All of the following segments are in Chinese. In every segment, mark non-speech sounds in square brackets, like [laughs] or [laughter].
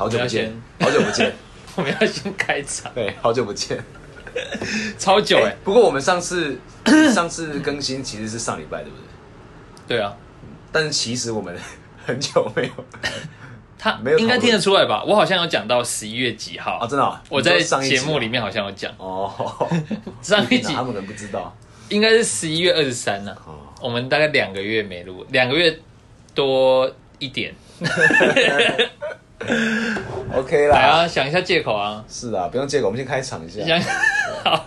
好久不见，好久不见，[laughs] 我们要先开场，对，好久不见。[laughs] 超久哎、不过我们上次 [coughs] 上次更新其实是上礼拜，对不对？对啊，但是其实我们很久没有他 [laughs] 应该听得出来吧？我好像有讲到十一月几号啊，真的啊、我在上一节目里面好像有讲，哦，上一集他们可能不知道应该是十一月二十三呢。哦。我们大概两个月没录，两个月多一点。OK 来啦，啊，想一下借口啊，是啊，不用借口，我们先开场一下。想 [laughs] 好，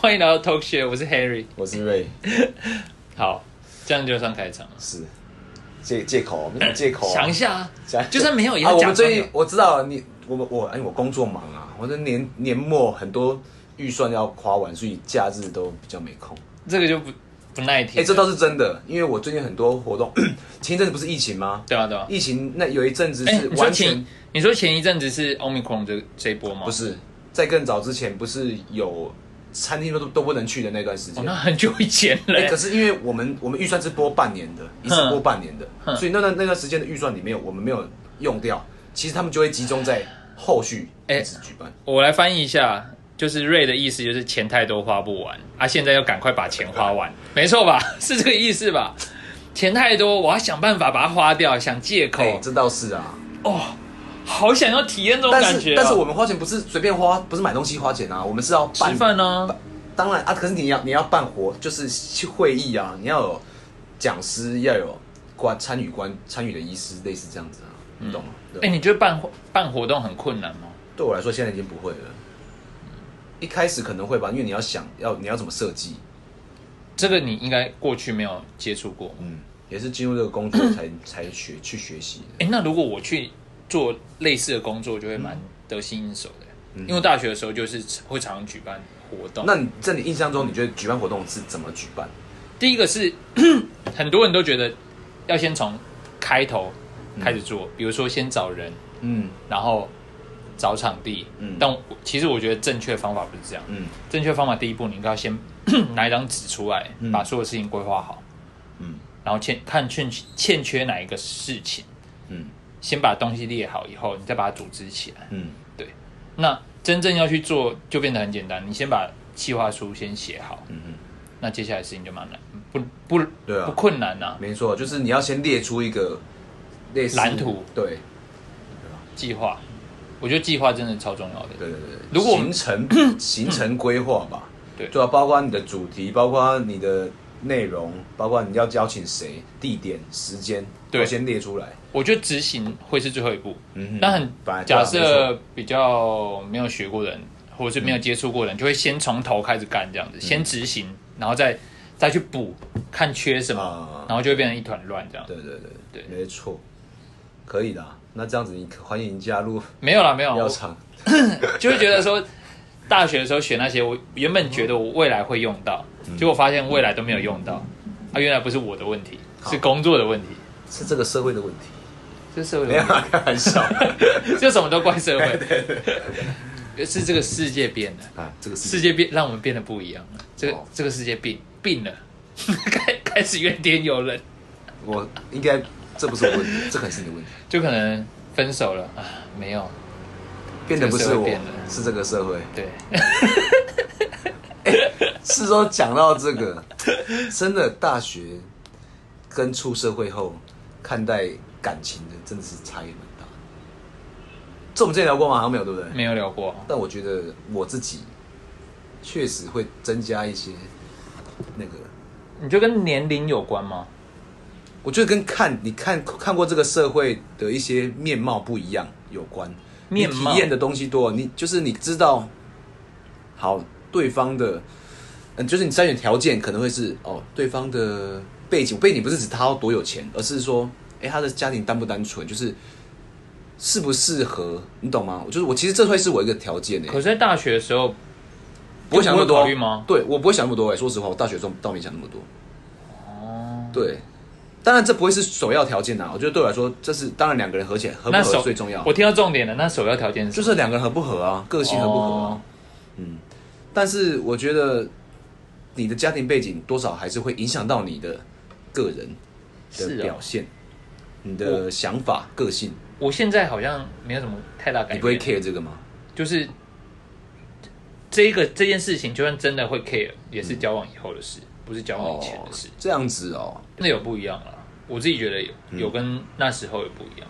欢迎来到 Talk Show，我是 Harry。我是 Ray，[laughs] 好，这样就算开场了。是借借口，我们讲借口啊。想一下啊，讲就算没有也啊，要假装我们最近。我知道你，我们我哎，我工作忙啊，我这年年末很多预算要花完，所以假日都比较没空。这个就不不耐听。哎、这倒是真的，因为我最近很多活动，[clears throat] 前一阵子不是疫情吗？对啊对啊。疫情那有一阵子哎，是完全、前你说前一阵子是 Omicron 这这一波吗？不，是，在更早之前不是有餐厅都都不能去的那段时哦，间。那很久以前了哎、欸。可是因为我们我们预算是播半年的，一次播半年的，所以那段那段时间的预算里面我们没有用掉，其实他们就会集中在后续哎一直举办。我来翻译一下，就是瑞的意思就是钱太多花不完啊，现在要赶快把钱花完，没错吧？[laughs] 是这个意思吧？钱太多，我要想办法把它花掉，想借口，哎、这倒是啊，哦，好想要体验这种感觉、啊。是但是我们花钱不是随便花，不是买东西花钱啊，我们是要办吃饭呢、当然啊，可是你要你要办活，就是去会议啊，你要有讲师，要有关参与关参与的医师，类似这样子啊，你懂吗？哎、你觉得办办活动很困难吗？对我来说，现在已经不会了。一开始可能会吧，因为你要想要你要怎么设计，这个你应该过去没有接触过。嗯，也是进入这个工作才 [coughs] 才学去学习的。哎、那如果我去做类似的工作，就会蛮得心应手的。嗯因为大学的时候就是会常常举办活动。那你在你印象中，你觉得举办活动是怎么举办？第一个是 [coughs] 很多人都觉得要先从开头开始做，比如说先找人，嗯然后找场地。嗯。但其实我觉得正确方法不是这样。嗯。正确方法第一步，你应该要先 [coughs] 拿一张纸出来，嗯。把所有事情规划好，嗯。然后欠看欠欠缺哪一个事情，嗯。先把东西列好以后，你再把它组织起来。嗯。对。那真正要去做，就变得很简单。你先把计划书先写好，嗯嗯，那接下来事情就蛮难，不不对啊。不困难呐、没错，就是你要先列出一个类似蓝图，对。计划，我觉得计划真的超重要的。对对对，如果行程 [coughs] 行程规划吧，对对啊，包括你的主题，包括你的内容，包括你要邀请谁、地点、时间，对都先列出来。我觉得执行会是最后一步。嗯哼但很假没设比较没有学过的人，或者是没有接触过的人，就会先从头开始干这样子，先执行，然后再再去补，看缺什么，啊然后就会变成一团乱这样。对对对对没错，可以的啊。那这样子，你欢迎加入没有啦，没有，我药厂。[coughs] 就会觉得说，大学的时候选那些，我原本觉得我未来会用到，嗯。结果发现未来都没有用到，啊，原来不是我的问题，是工作的问题，是这个社会的问题，这是社会没有啊开玩笑。题，就什么都怪社会，[laughs] 是这个世界变了。啊。这个世界。变让我们变得不一样了，这个、哦。这个世界病病了，[laughs] 开开始怨天尤人，我应该这不是我问题，这可能是你的问题，[laughs] 就可能分手了啊，没有，变得不是我是这个社会。对，[laughs] 是说讲到这个，真的大学跟出社会后看待感情的，真的是差异蛮大。这我们之前聊过吗？好像没有，对不对？没有聊过，但我觉得我自己确实会增加一些那个，你觉得跟年龄有关吗？我觉得跟看你看看过这个社会的一些面貌不一样有关。面貌你体验的东西多，你就是你知道，好对方的，嗯，就是你筛选条件可能会是哦，对方的背景背景不是指他有多有钱，而是说，哎，他的家庭单不单纯，就是适不适合，你懂吗？就是我其实这会是我一个条件诶，可是在大学的时候，不会想那么多吗？对我不会想那么多哎，说实话，我大学中倒没想那么多。哦，对，当然这不会是首要条件呐，我觉得对我来说，这是当然两个人合起来合不合那首最重要。我听到重点了，那首要条件是就是两个人合不合啊，个性合不合啊。哦嗯，但是我觉得你的家庭背景多少还是会影响到你的个人的表现，你的想法、个性。我现在好像没有什么太大感觉你不会，care 这个吗？就是这一个这件事情，就算真的会 care，也是交往以后的事，不是交往以前的事，这样子哦，那有不一样啦。我自己觉得有有跟那时候有不一样。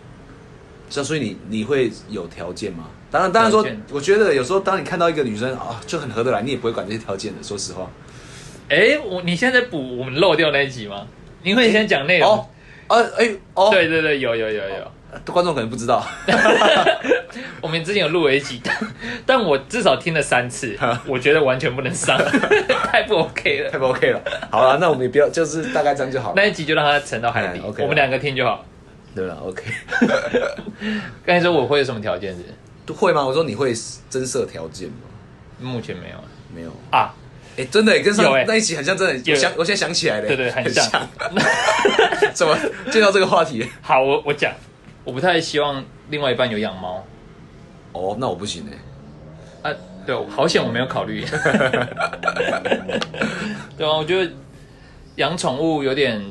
像所以你你会有条件吗？当然，当然说，我觉得有时候当你看到一个女生啊，就很合得来，你也不会管这些条件的。说实话，哎，我你现在在补我们漏掉那一集吗？你会先讲内容。哦，呃，哎，哦，对对对，有有有有。[laughs] 观众可能不知道，[laughs] 我们之前有录了一集，但 [laughs] 但我至少听了三次，我觉得完全不能上，太不 OK 了。太不 OK 了。好了，那我们也不要，就是大概这样就好了。那一集就让它沉到海底，我们两个听就好。对了，OK，刚才说我会有什么条件是？会吗？我说你会增设条件吗？目前没有没有。啊。哎，真的耶跟上那一集很像，真的。有我想，我现在想起来了，对对很像像。怎么见到这个话题？好，我我讲，我不太希望另外一半有养猫哦，那我不行哎。啊。对，好险我没有考虑。[laughs] 对啊，我觉得养宠物有点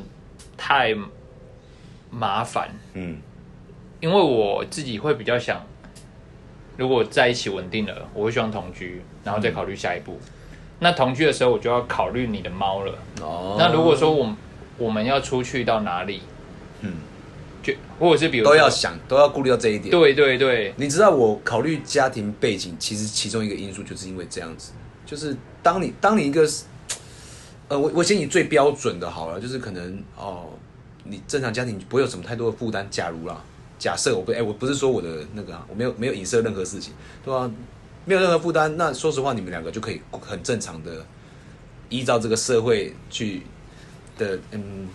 太麻烦。嗯，因为我自己会比较想，如果在一起稳定了，我会希望同居，然后再考虑下一步。那同居的时候，我就要考虑你的猫了。哦，那如果说我们我们要出去到哪里，嗯，就或者是比如都要想，都要顾虑到这一点。对对对，你知道我考虑家庭背景，其实其中一个因素就是因为这样子，就是当你当你一个，呃，我我先以最标准的好了，就是可能哦，你正常家庭不会有什么太多的负担。假如啦，假设我不哎、我不是说我的那个、啊，我没有没有影射任何事情，对吧、没有任何负担，那说实话，你们两个就可以很正常的依照这个社会去的，嗯，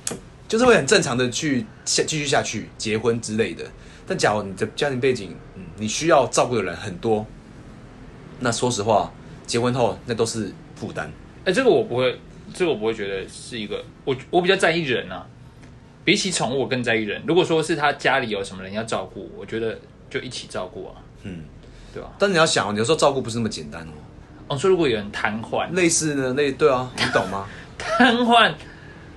就是会很正常的去下继续下去，结婚之类的。但假如你的家庭背景，嗯，你需要照顾的人很多，那说实话，结婚后那都是负担。哎，这个我不会，这个我不会觉得是一个，我我比较在意人啊，比起宠物，我更在意人。如果说是他家里有什么人要照顾，我觉得就一起照顾啊，嗯，对吧？但你要想，有时候照顾不是那么简单哦。哦，说如果有人瘫痪，类似的那对啊，你懂吗？[laughs] 瘫痪，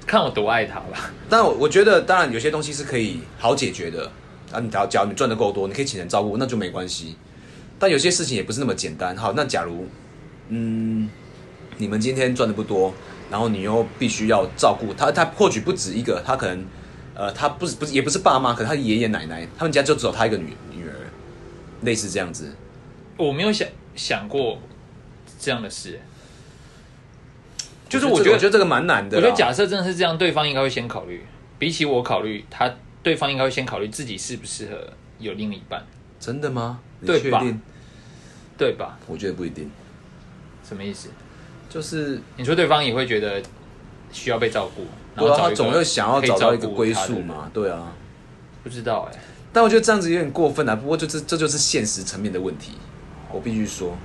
看我多爱他吧。但我我觉得，当然有些东西是可以好解决的。啊，你只要假如你赚的够多，你可以请人照顾，那就没关系。但有些事情也不是那么简单。好，那假如，嗯，你们今天赚的不多，然后你又必须要照顾他，他或许不止一个，他可能，呃，他不是不是也不是爸妈，可能他爷爷奶奶，他们家就只有他一个女女儿，类似这样子。我没有想想过这样的事，就是我我觉得，我觉得这个蛮难的。我觉得假设真的是这样，对方应该会先考虑，比起我考虑，他对方应该会先考虑自己适不适合有另一半，真的吗？你对吧确定？对吧？我觉得不一定，什么意思？就是你说对方也会觉得需要被照顾，然后他总会想要找到一个？归宿嘛，对啊。不知道哎、但我觉得这样子有点过分啊。不过就是这就是现实层面的问题，我必须说。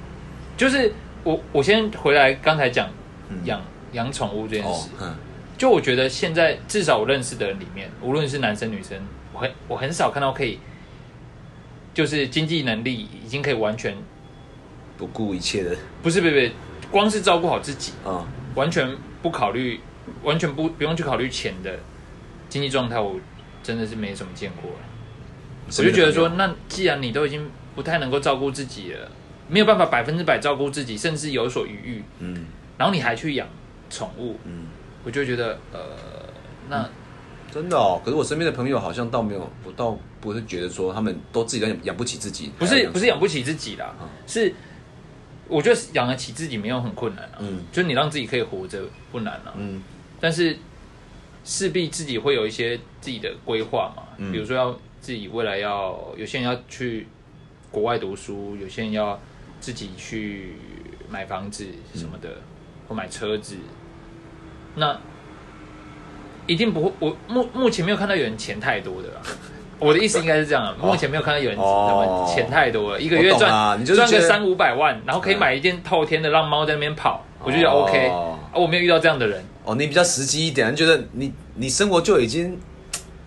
就是我我先回来刚才讲嗯养养宠物这件哦事，，嗯，就我觉得现在至少我认识的人里面，无论是男生女生，我很我很少看到可以，就是经济能力已经可以完全不顾一切的。不是不是不是，光是照顾好自己，啊、完全不考虑，完全不不用去考虑钱的经济状态，我真的是没什么见过。我就觉得说，那既然你都已经不太能够照顾自己了，没有办法百分之百照顾自己，甚至有所余裕，嗯。然后你还去养宠物，嗯，我就觉得呃，那真的哦。可是我身边的朋友好像倒没有，我倒不是觉得说他们都自己都养养不起自己，不是不是养不起自己啦，嗯。是我觉得养得起自己没有很困难啊，嗯。就你让自己可以活着不难啊，嗯。但是势必自己会有一些自己的规划嘛，嗯。比如说要自己未来要有些人要去国外读书，有些人要自己去买房子什么的，或买车子，那一定不会。我目目前没有看到有人钱太多的啦。[laughs] 我的意思应该是这样，目前没有看到有人哦钱太多了，一个月赚啊你就赚个三五百万，然后可以嗯买一件透天的，让猫在那边跑，我就觉得 OK。哦啊，我没有遇到这样的人。哦，你比较实际一点，你觉得你你生活就已经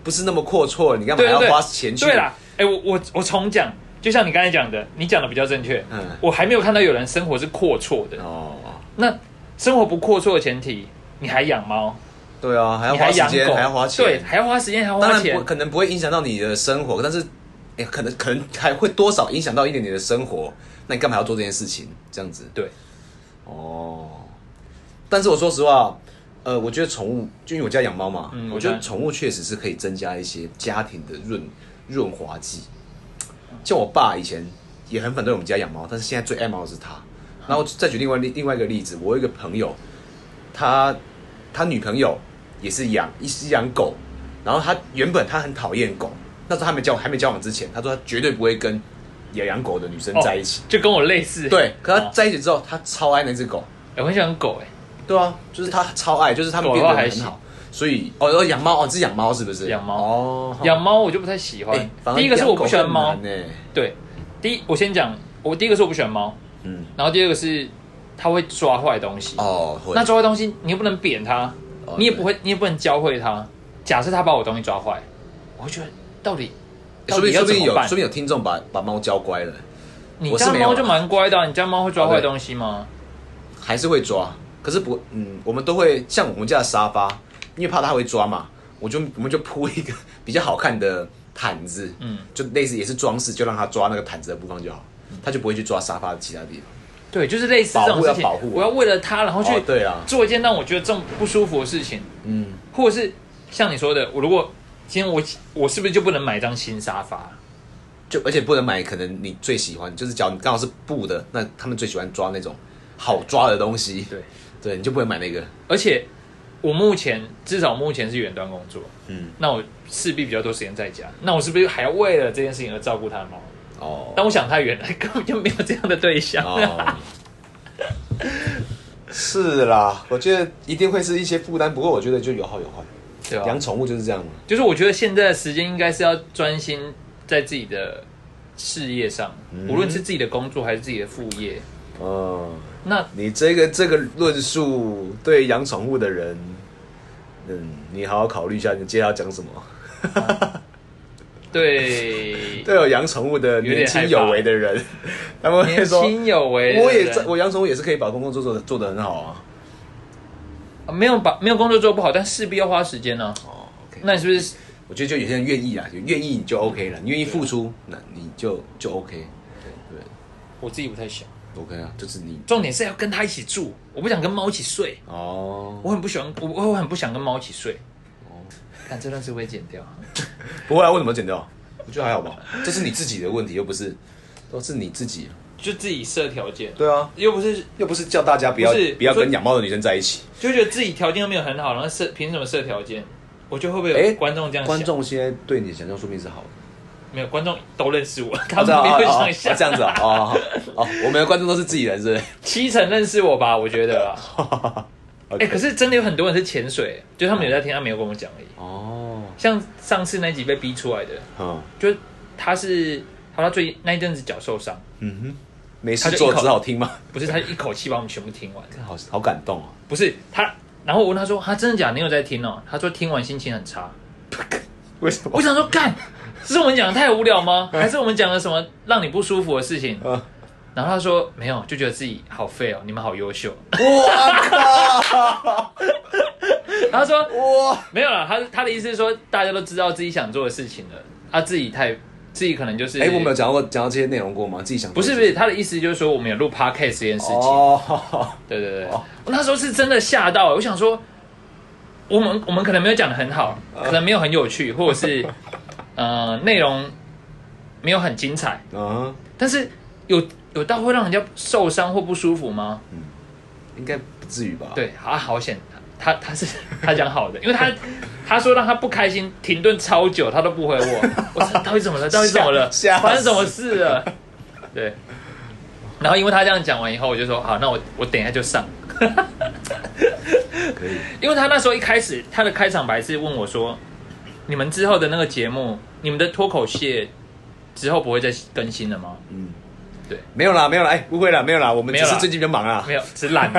不是那么阔绰了，你干嘛要花钱去？对啦，哎、我我我重讲，就像你刚才讲的，你讲的比较正确。嗯我还没有看到有人生活是阔绰的。哦，那生活不阔绰的前提，你还养猫，对啊，还要花时间，还要花钱，对，还要花时间，还要花钱当然不。可能不会影响到你的生活，但是哎、可能可能还会多少影响到一点点的生活，那你干嘛要做这件事情？这样子对，哦。但是我说实话，呃，我觉得宠物，就因为我家养猫嘛，嗯我觉得宠物确实是可以增加一些家庭的润润滑剂。像我爸以前也很反对我们家养猫，但是现在最爱猫的是他。然后再举另外另外一个例子，我有一个朋友，他他女朋友也是养一是养狗，然后他原本他很讨厌狗，那时候还没交还没交往之前，他说他绝对不会跟也养狗的女生在一起。就跟我类似。对，可他哦在一起之后，他超爱那只狗。哎我很喜欢狗哎，对啊，就是他超爱，就是他们变得很好。所以哦，哦养猫哦，这是养猫是不是？养猫哦，养猫我就不太喜欢第一个是我不喜欢猫对，第一我先讲，我第一个是我不喜欢猫，嗯，然后第二个是它会抓坏东西。哦，会那抓坏东西你又不能扁它，哦你也不会，你也不能教会它。假设它把我东西抓坏，我会觉得到底说不定说不定有，说不？定有听众把把猫教乖了，你我是没有啊家猫就蛮乖的啊，你家猫会抓坏东西吗？还是会抓。可是不，嗯，我们都会像我们家的沙发，因为怕它会抓嘛，我就我们就铺一个比较好看的毯子，嗯，就类似也是装饰，就让它抓那个毯子的部分就好，它就不会去抓沙发的其他地方。对，就是类似这种事情保护要保护，我要为了他，然后去哦，对啊，做一件让我觉得这么不舒服的事情，嗯，或者是像你说的，我如果今天我我是不是就不能买一张新沙发？就而且不能买可能你最喜欢，就是假如你刚好是布的，那他们最喜欢抓那种好抓的东西，对，对，你就不能买那个，而且我目前至少目前是远端工作，嗯，那我势必比较多时间在家，那我是不是还要为了这件事情而照顾他的猫？哦，但我想太远了，根本就没有这样的对象。哦，[laughs] 是啦，我觉得一定会是一些负担，不过我觉得就有好有坏，对吧？养宠物就是这样嘛，就是我觉得现在的时间应该是要专心在自己的事业上，嗯无论是自己的工作还是自己的副业。哦。那你这个这个论述对养宠物的人，嗯，你好好考虑一下，你接下来要讲什么？[laughs] [laughs] 对。[laughs] 对有养宠物的年轻有为的人，[laughs] 他们会年说，轻有为我也在，我养宠物也是可以把工作做做做得很好啊。啊没有把没有工作做不好，但势必要花时间呢、哦那你是不是？我觉得就有些人愿意啊，就愿意你就 OK 了，你愿意付出，那你就就 OK，对。我自己不太想？，OK 啊，就是你。重点是要跟他一起住，我不想跟猫一起睡，哦，我很不喜欢，我我很不想跟猫一起睡。看这段是不会剪掉，[laughs] 不会啊，为什么剪掉？我觉得还好吧，这是你自己的问题，又不是都是你自己。就自己设条件，对啊，又不是又不是叫大家不要不是不要跟养猫的女生在一起。就觉得自己条件又没有很好，然后设凭什么设条件？我觉得会不会哎有观众这样想？观众现在对你的想象说明是好的，没有观众都认识我，他他们没有哦想象。这样子啊，哦哦哦，我们的观众都是自己人，是七成认识我吧，我觉得啦。[laughs] 哎、可是真的有很多人是潜水，就他们有在听，他没有跟我讲而已。哦，像上次那集被逼出来的，嗯就是他是他他最那一阵子脚受伤，嗯哼，没事做只好听吗，不是他一口气把我们全部听完，[laughs] 好好感动哦。不是他。然后我问他说：“他真的假的？你有在听哦？”他说：“听完心情很差。[laughs] 为什么”我想说，干，是我们讲的太无聊吗？[laughs] 还是我们讲了什么让你不舒服的事情？嗯，然后他说：“没有，就觉得自己好废哦，你们好优秀。哇靠！”然 [laughs] 后他说：“哇，没有了。”他他的意思是说，大家都知道自己想做的事情了，他自己太自己可能就是哎，我们有讲过讲到这些内容过吗？自己想不是不是他的意思就是说我们有录 podcast 这件事情。哦，对对对，哦我那时候是真的吓到，我想说，我们我们可能没有讲的很好，哦可能没有很有趣，或者是 [laughs] 呃内容没有很精彩，嗯，但是有有到会让人家受伤或不舒服吗？应该不至于吧？，对，啊好险，他他是 [laughs] 他讲好的，因为他他说让他不开心，停顿超久，他都不回我，[laughs] 我说到底怎么了？到底怎么了？发生什么事了？对。然后因为他这样讲完以后，我就说好，那我我等一下就上。可以。因为他那时候一开始他的开场白是问我说：“你们之后的那个节目，你们的脱口秀之后不会再更新了吗嗯，对，没有啦，没有啦，哎，误会了，没有啦，我们只是最近比较忙啊？”。没有，只是懒。[laughs]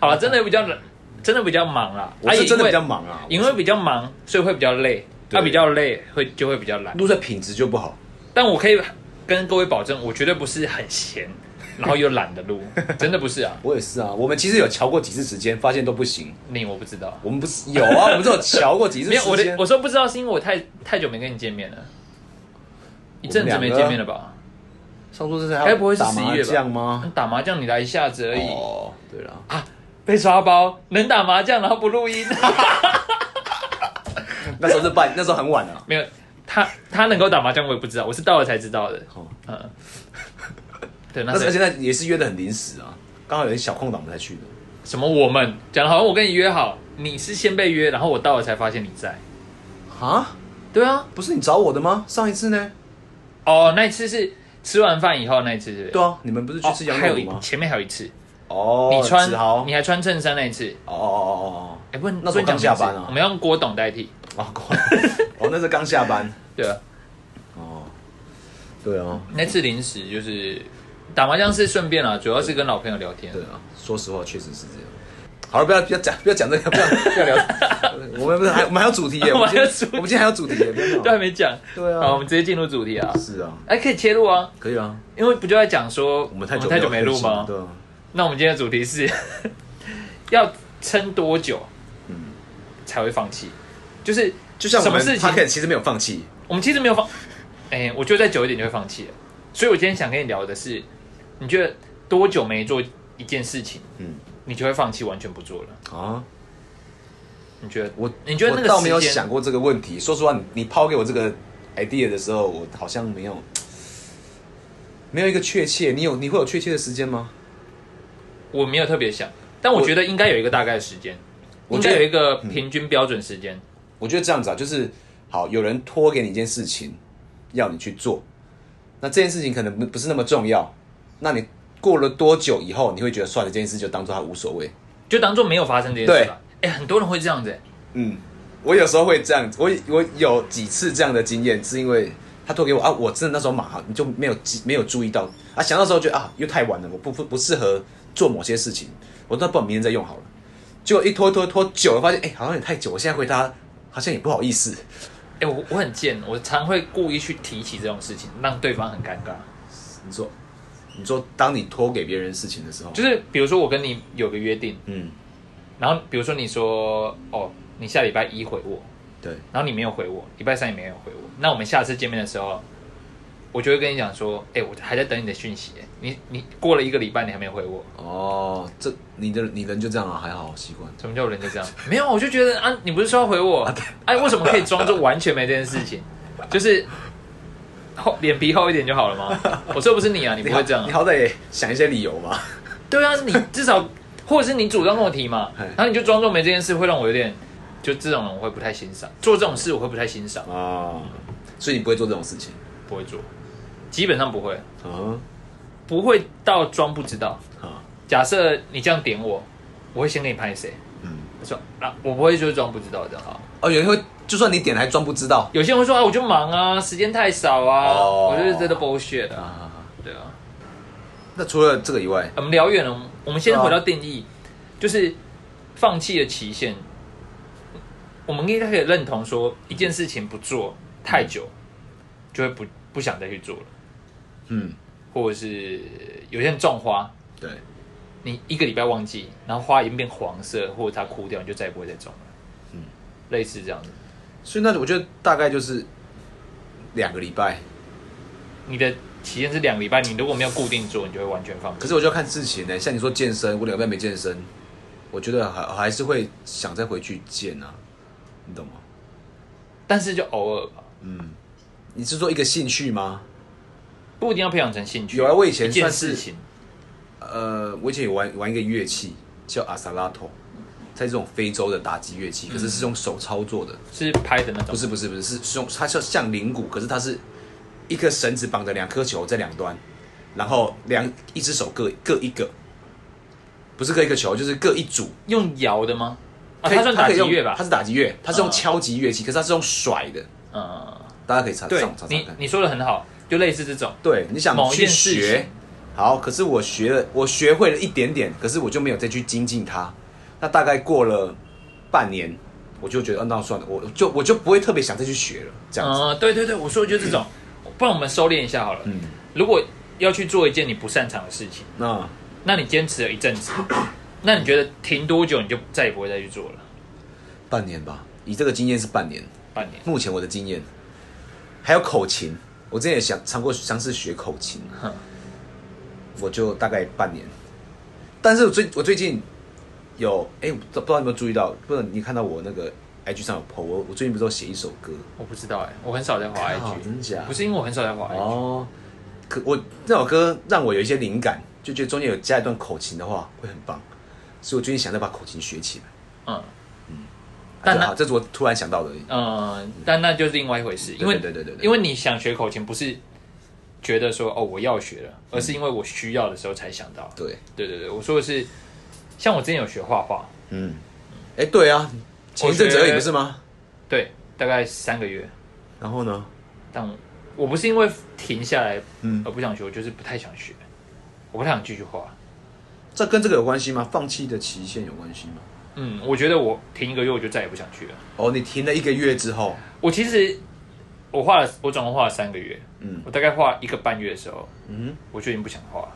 好了，真的比较懒，真的比较忙啦。我是真的比较啊忙啊，因为比较忙，所以会比较累。对他比较累，会就会比较懒。录的品质就不好。但我可以跟各位保证，我绝对不是很闲，[laughs] 然后又懒得录，真的不是啊。[laughs] 我也是啊，我们其实有瞧过几次时间，发现都不行。你我不知道，我们不是有啊，我们只有瞧过几次没有我的时间。我说不知道是因为我太太久没跟你见面了，一阵子没见面了吧？上周这是该不会是打麻十一月吧将吗？打麻将你来一下子而已哦，对了，啊，被抓包，能打麻将然后不录音，[laughs] 那时候是半，那时候很晚了。没有他他能够打麻将我也不知道，我是到了才知道的。哦嗯，[laughs] 对，那时候现在也是约的很临时啊，刚好有点小空档我们才去的。什么？我们讲的好像我跟你约好，你是先被约，然后我到了才发现你在。啊，对啊，不是你找我的吗？上一次呢？哦，那一次是吃完饭以后那一次，是不是？对啊，你们不是去哦吃羊还有肉吗？一前面还有一次，哦，你穿子豪，你还穿衬衫那一次，哦哦哦哦哎，不能那时候不能讲刚下班啊名字我们要用郭董代替。哦，哦，哦，那是刚下班。[laughs] 对啊，哦，对啊，那次临时就是打麻将是顺便啦，主要是跟老朋友聊天。对啊，说实话确实是这样。好了，不要不要讲不要讲这个，不要不要聊。[laughs] 我们不是还我们还有主题耶，[laughs] 我我们今天我们今天还有主题耶，都还没讲，对好，我啊，们直接进入主题啊。是啊，哎，可以切入啊，可以啊，因为不就在讲说我们太久太久没录吗？对啊，那我们今天的主题是 [laughs] 要撑多久嗯，才会放弃？就是就像我们什么事情？其实没有放弃，我们其实没有放，哎、我觉得再久一点就会放弃。了。所以我今天想跟你聊的是，你觉得多久没做一件事情，嗯你就会放弃，完全不做了？啊，你觉得？我你觉得那个我倒没有想过这个问题。说实话，你你抛给我这个 idea 的时候，我好像没有没有一个确切。你有你会有确切的时间吗？我没有特别想，但我我觉得应该有一个大概的时间，我觉得该有一个平均标准时间。我觉得这样子啊，就是好，有人托给你一件事情，要你去做，那这件事情可能不不是那么重要，那你过了多久以后，你会觉得算了，这件事就当做它无所谓。就当做没有发生这件事吧。哎、很多人会这样子、哎嗯，我有时候会这样子，我我有几次这样的经验，是因为他托给我啊，我真的那时候马你就没有记没有注意到啊，想到时候觉得啊又太晚了，我不不不适合做某些事情，我那不然明天再用好了。结果一拖拖拖久了，发现哎、好像也太久，我现在回答好像也不好意思。哎、我我很贱，我常会故意去提起这种事情，让对方很尴尬。你说你说当你托给别人事情的时候，就是比如说我跟你有个约定，嗯然后比如说你说哦，你下礼拜一回我，对，然后你没有回我，礼拜三也没有回我，那我们下次见面的时候，我就会跟你讲说，哎、我还在等你的讯息，你你过了一个礼拜你还没有回我，哦，这你的你人就这样啊，还好习惯。什么叫人就这样？没有，我就觉得啊，你不是说要回我，哎、为什么可以装作完全没这件事情？就是厚脸皮厚一点就好了吗？[laughs] 我说不是你啊，你不会这样、啊。你好歹也想一些理由嘛。对啊，你至少或者是你主动跟我提嘛嘿，然后你就装作没这件事，会让我有点，就这种人我会不太欣赏，做这种事我会不太欣赏，啊，所以你不会做这种事情。不会做，基本上不会，啊不会到装不知道。啊，假设你这样点我，我会先给你拍谁？嗯。我说啊，我不会就是装不知道这样啊。哦，有人会，就算你点了还装不知道有些人会说啊，我就忙啊，时间太少啊，哦我就是真的 bullshit 啊。啊。对啊，那除了这个以外，我们聊远了，我们先回到定义，就是放弃的期限。我们应该可以认同说，一件事情不做太久，就会不不想再去做了，嗯，或者是有些人种花，对，你一个礼拜忘记，然后花已经变黄色，或者它枯掉，你就再也不会再种了。嗯，类似这样子。所以那我觉得大概就是两个礼拜，你的期限是两个礼拜，你如果没有固定做，你就会完全放弃。可是我就要看事情呢。像你说健身，我两个礼拜没健身，我觉得还还是会想再回去健啊，你懂吗？但是就偶尔吧，嗯，你是说一个兴趣吗？不一定要培养成兴趣。有啊我以前算是事情，呃，我以前有玩玩一个乐器叫阿萨拉托，在这种非洲的打击乐器，可是是用手操作的。是拍的那种，不是不是不是，是是用它像像铃鼓，可是它是一颗绳子绑着两颗球在两端，然后两一只手各各一个，不是各一个球，就是各一组。用摇的吗？啊，可以它算打击乐吧它？是打击乐，它是用嗯敲击乐器，可是它是用甩的，嗯，大家可以查对上查查看。你你说的很好，就类似这种。对，你想去学，好，可是我学了，我学会了一点点，可是我就没有再去精进它。那大概过了半年，我就觉得，嗯、那算了，我就我就不会特别想再去学了，这样子。嗯，对对对，我说的就是这种，不然我们收敛一下好了。嗯如果要去做一件你不擅长的事情，那那你坚持了一阵子，[coughs] 那你觉得停多久你就再也不会再去做了？半年吧，以这个经验是半年。半年。目前我的经验，还有口琴，我之前也想尝过尝试学口琴，哼我就大概半年。但是我最我最近有哎、不知道有没有注意到，不知道你看到我那个 IG 上有 po，我我最近不是有写一首歌，我不知道哎、我很少在滑靠 IG，真假不是因为我很少在滑 IG，、哦，可我那首歌让我有一些灵感，就觉得中间有加一段口琴的话会很棒，所以我最近想再把口琴学起来。嗯，但那但好，这是我突然想到的。嗯，但那就是另外一回事，因为对对对对对因为你想学口琴，不是觉得说哦我要学了，而是因为我需要的时候才想到。对，对对对，我说的是，像我之前有学画画，嗯，哎、对啊，前一阵子而已不是吗？对，大概三个月，然后呢？但我不是因为停下来嗯，而不想学，我就是不太想学，我不太想继续画。这跟这个有关系吗？放弃的期限有关系吗？嗯，我觉得我停一个月我就再也不想去了。哦，你停了一个月之后，我其实我画了，我总共画了三个月，嗯我大概画一个半月的时候，嗯，我就已经不想画了。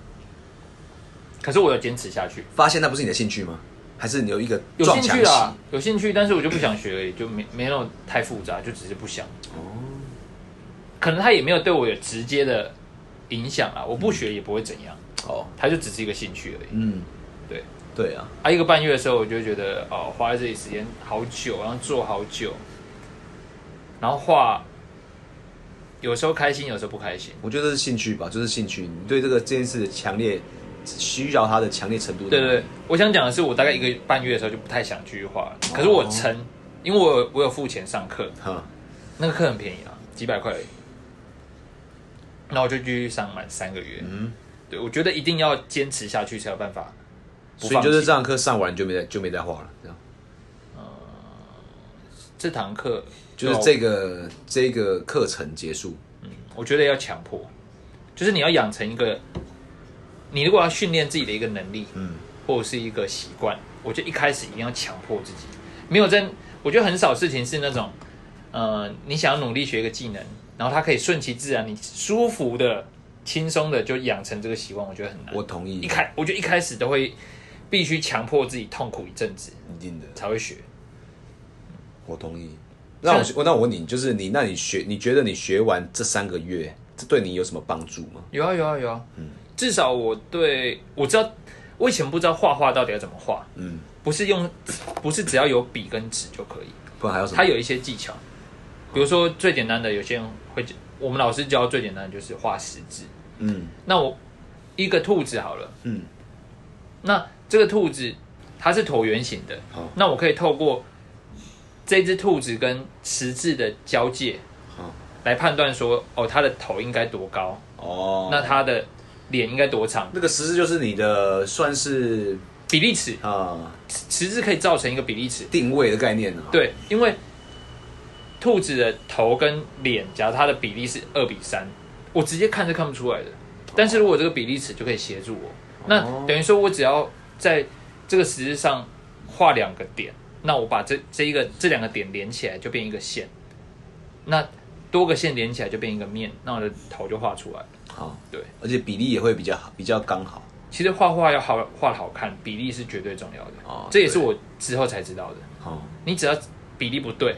可是我有坚持下去，发现那不是你的兴趣吗？还是你有一个有？兴趣啊，有兴趣，但是我就不想学而已，就没没有太复杂，就只是不想。哦，可能他也没有对我有直接的影响啊，我不学也不会怎样，哦，他就只是一个兴趣而已。嗯，对，对啊，啊，一个半月的时候，我就觉得哦，花在这里时间好久，然后做好久，然后画，有时候开心，有时候不开心。我觉得是兴趣吧，就是兴趣。你对这个这件事的强烈需要它的强烈程度。对对对，我想讲的是，我大概一个半月的时候就不太想继续画了，可是我撑，因为我有我有付钱上课，哈，那个课很便宜啊，几百块而已。那我就继续上满三个月。嗯，对，我觉得一定要坚持下去才有办法所以。就是这堂课上完就没再就没再画了，这样。这堂课就是这个这个课程结束，我觉得要强迫，就是你要养成一个，你如果要训练自己的一个能力，嗯，或者是一个习惯，我觉得一开始一定要强迫自己，没有真，我觉得很少事情是那种，呃，你想要努力学一个技能，然后它可以顺其自然，你舒服的、轻松的就养成这个习惯，我觉得很难。我同意，一开，我觉得一开始都会必须强迫自己痛苦一阵子一定的，才会学。我同意。那我我那我问你，就是你那你学，你觉得你学完这三个月，这对你有什么帮助吗？有啊有啊有啊，至少我对我知道，我以前不知道画画到底要怎么画，嗯，不是用，不是只要有笔跟纸就可以，不然还有什么？它有一些技巧，比如说最简单的，有些人会，我们老师教最简单的就是画十字。嗯。那我一个兔子好了，嗯，那这个兔子它是椭圆形的。好，那我可以透过这只兔子跟十字的交界好，来判断说，哦，它的头应该多高，哦，那它的脸应该多长，那个十字就是你的算是比例尺，啊十字可以造成一个比例尺。定位的概念啊。，对，因为兔子的头跟脸，假如它的比例是二比三，我直接看是看不出来的。但是如果这个比例尺就可以协助我，那哦等于说我只要在这个十字上画两个点，那我把这这一个这两个点连起来就变一个线，那多个线连起来就变一个面，那我的头就画出来了。好，对，而且比例也会比较好，比较刚好。其实画画要好画的好看，比例是绝对重要的。哦这也是我之后才知道的。哦，你只要比例不对，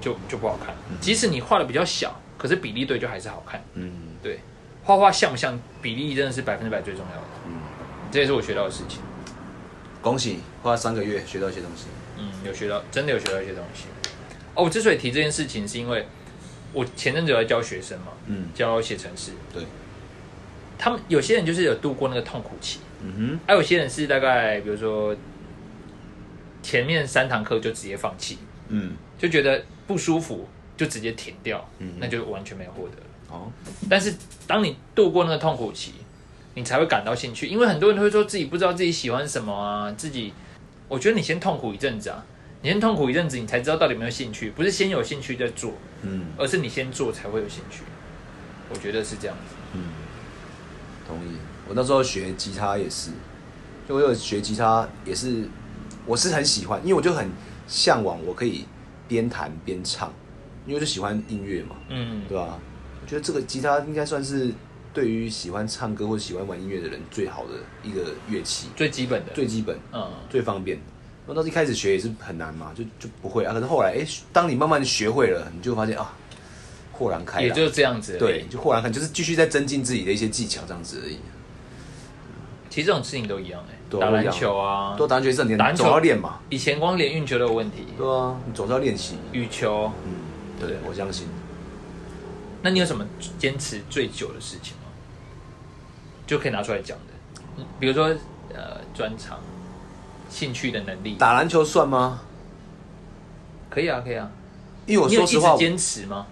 就就不好看。即使你画的比较小，可是比例对就还是好看。嗯对，画画像不像比例真的是百分之百最重要的。嗯，这也是我学到的事情。恭喜花三个月学到一些东西。嗯，有学到，真的有学到一些东西。哦，我之所以提这件事情，是因为我前阵子有在教学生嘛，嗯，教写程式。对，他们有些人就是有度过那个痛苦期，嗯哼。还、有些人是大概比如说前面三堂课就直接放弃，嗯，就觉得不舒服就直接停掉，嗯那就完全没有获得。哦，但是当你度过那个痛苦期，你才会感到兴趣，因为很多人都会说自己不知道自己喜欢什么啊，自己，我觉得你先痛苦一阵子啊，你先痛苦一阵子，你才知道到底有没有兴趣，不是先有兴趣再做，嗯。而是你先做才会有兴趣。我觉得是这样子。嗯，同意。我那时候学吉他也是，就我有学吉他也是，我是很喜欢，因为我就很向往我可以边弹边唱，因为我就喜欢音乐嘛，嗯，对吧？我觉得这个吉他应该算是对于喜欢唱歌或喜欢玩音乐的人最好的一个乐器，最基本的，最基本、嗯，最方便。那到一开始学也是很难嘛，就就不会啊。可是后来，哎、当你慢慢学会了，你就发现啊，豁然开朗。也就是这样子。对，，就豁然开朗，就是继续在增进自己的一些技巧这样子而已。其实这种事情都一样哎，打篮球啊，多打篮球也是很打篮球总要练嘛。以前光连运球都有问题，对啊，你总是要练习。羽球，嗯，对，我相信。那你有什么坚持最久的事情吗？就可以拿出来讲的，嗯比如说呃专长、兴趣的能力，打篮球算吗？可以啊，可以啊。因为我说实话坚持吗？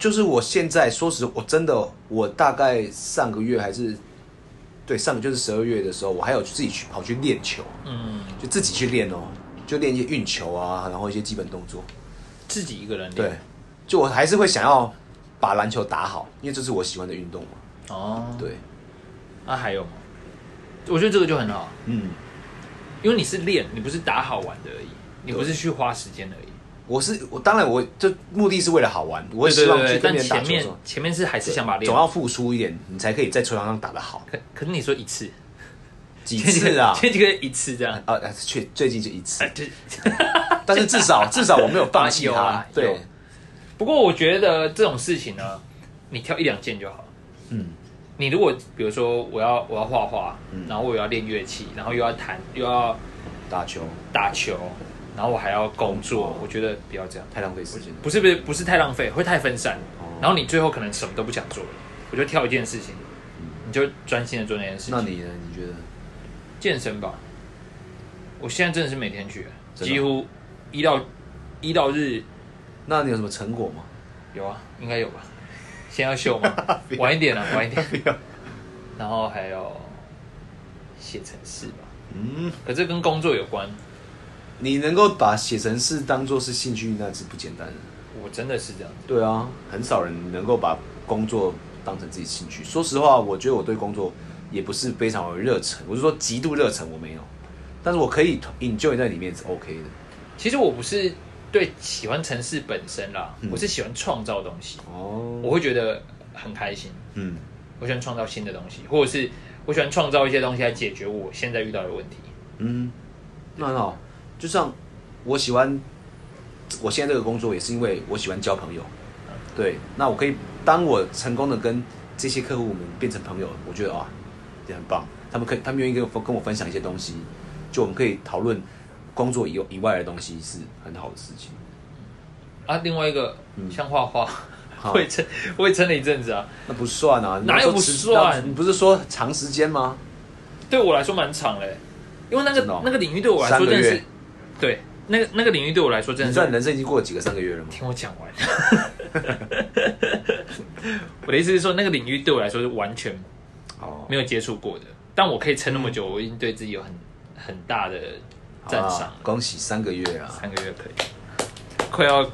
就是我现在说实，我真的，我大概上个月还是对上个就是十二月的时候，我还有自己去跑去练球，嗯，就自己去练哦，就练一些运球啊，然后一些基本动作。自己一个人练。对，就我还是会想要把篮球打好，因为这是我喜欢的运动嘛。哦，对，那、还有吗？我觉得这个就很好，嗯，因为你是练，你不是打好玩的而已，你不是去花时间而已。我是我，当然我这目的是为了好玩，我会对对对对，希望去跟人打球的前面，前面是还是想把总要付出一点，你才可以在球场上打得好。可可是你说一次几次啊？[laughs] 这几个月一次这样。啊，啊确最近就一次。[laughs] 但是至少至少我没有放弃它 [laughs] 有啊。有对，不过我觉得这种事情呢，你挑一两件就好。嗯，你如果比如说我要我要画画，然后我要练乐器，然后又要弹又要打球打球，然后我还要工作，我觉得不要这样。太浪费时间了。不是不是不是太浪费，会太分散，哦然后你最后可能什么都不想做了。我就挑一件事情，你就专心的做那件事情。那你呢？你觉得？健身吧，我现在真的是每天去，真的几乎一到一到日那你有什么成果吗？有啊，应该有吧。先要秀吗？晚一点了，晚一点。[laughs] 然后还有写程式吧，嗯，可这跟工作有关，你能够把写程式当做是兴趣，那是不简单的。我真的是这样子。对啊，很少人能够把工作当成自己兴趣。说实话，我觉得我对工作也不是非常有热忱，我是说极度热忱我没有，但是我可以 enjoy 在里面是 OK 的。其实我不是对喜欢城市本身啦，嗯我是喜欢创造东西，哦，我会觉得很开心。嗯，我喜欢创造新的东西，或者是我喜欢创造一些东西来解决我现在遇到的问题。嗯，那很好。就像我喜欢我现在这个工作，也是因为我喜欢交朋友。对，那我可以当我成功的跟这些客户们变成朋友，我觉得啊，也很棒。他们可以，他们愿意跟我跟我分享一些东西，就我们可以讨论工作以以外的东西，是很好的事情。啊，另外一个、像画画，嗯好 [laughs] 我也撑，我也撑了一阵子啊。那不算啊，哪有不算你不是说长时间吗？对我来说蛮长嘞，因为那个、哦那个领域对我来说三个月真的是，对，那个那个领域对我来说真的是。你知道你人生已经过了几个三个月了吗？听我讲完，[laughs] 我的意思是说，那个领域对我来说是完全哦，没有接触过的，但我可以撑那么久，我已经对自己有很很大的赞赏啊。恭喜三个月啊三个月可以，快要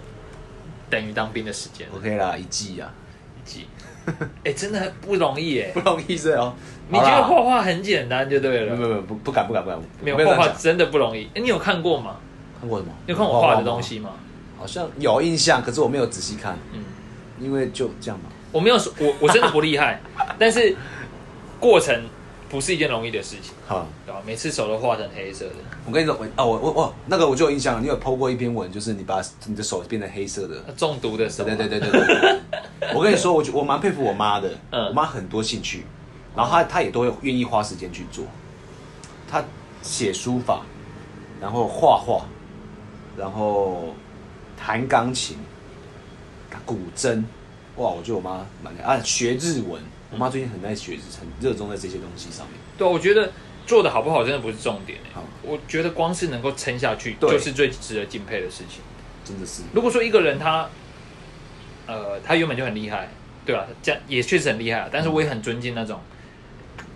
等于当兵的时间了。，OK 啦，一季啊，一季，哎、真的不容易哎不。容易是哦。你觉得画画很简单就对了，没有没有不不敢不敢不敢，没有画画真的不容易。哎、你有看过吗？看过什么？你有看我画的吗东西吗？好像有印象，可是我没有仔细看，嗯，因为就这样嘛。我没有说，我我真的不厉害，[laughs] 但是过程不是一件容易的事情，好，对吧？每次手都画成黑色的，我跟你说，我哦我我我那个我就有印象了，你有 PO 过一篇文，就是你把你的手变成黑色的。中毒的时候，对对对对对。[laughs] 我跟你说，我觉我蛮佩服我妈的，嗯我妈很多兴趣，然后他他也都会愿意花时间去做。他写书法，然后画画，然后弹钢琴、古筝，哇！我觉得我妈蛮厉害啊，学日文，我妈最近很爱学日，很热衷在这些东西上面。对，我觉得做的好不好真的不是重点、我觉得光是能够撑下去，就是最值得敬佩的事情。真的是，如果说一个人他，呃，他原本就很厉害，对吧？这样也确实很厉害啊，但是我也很尊敬那种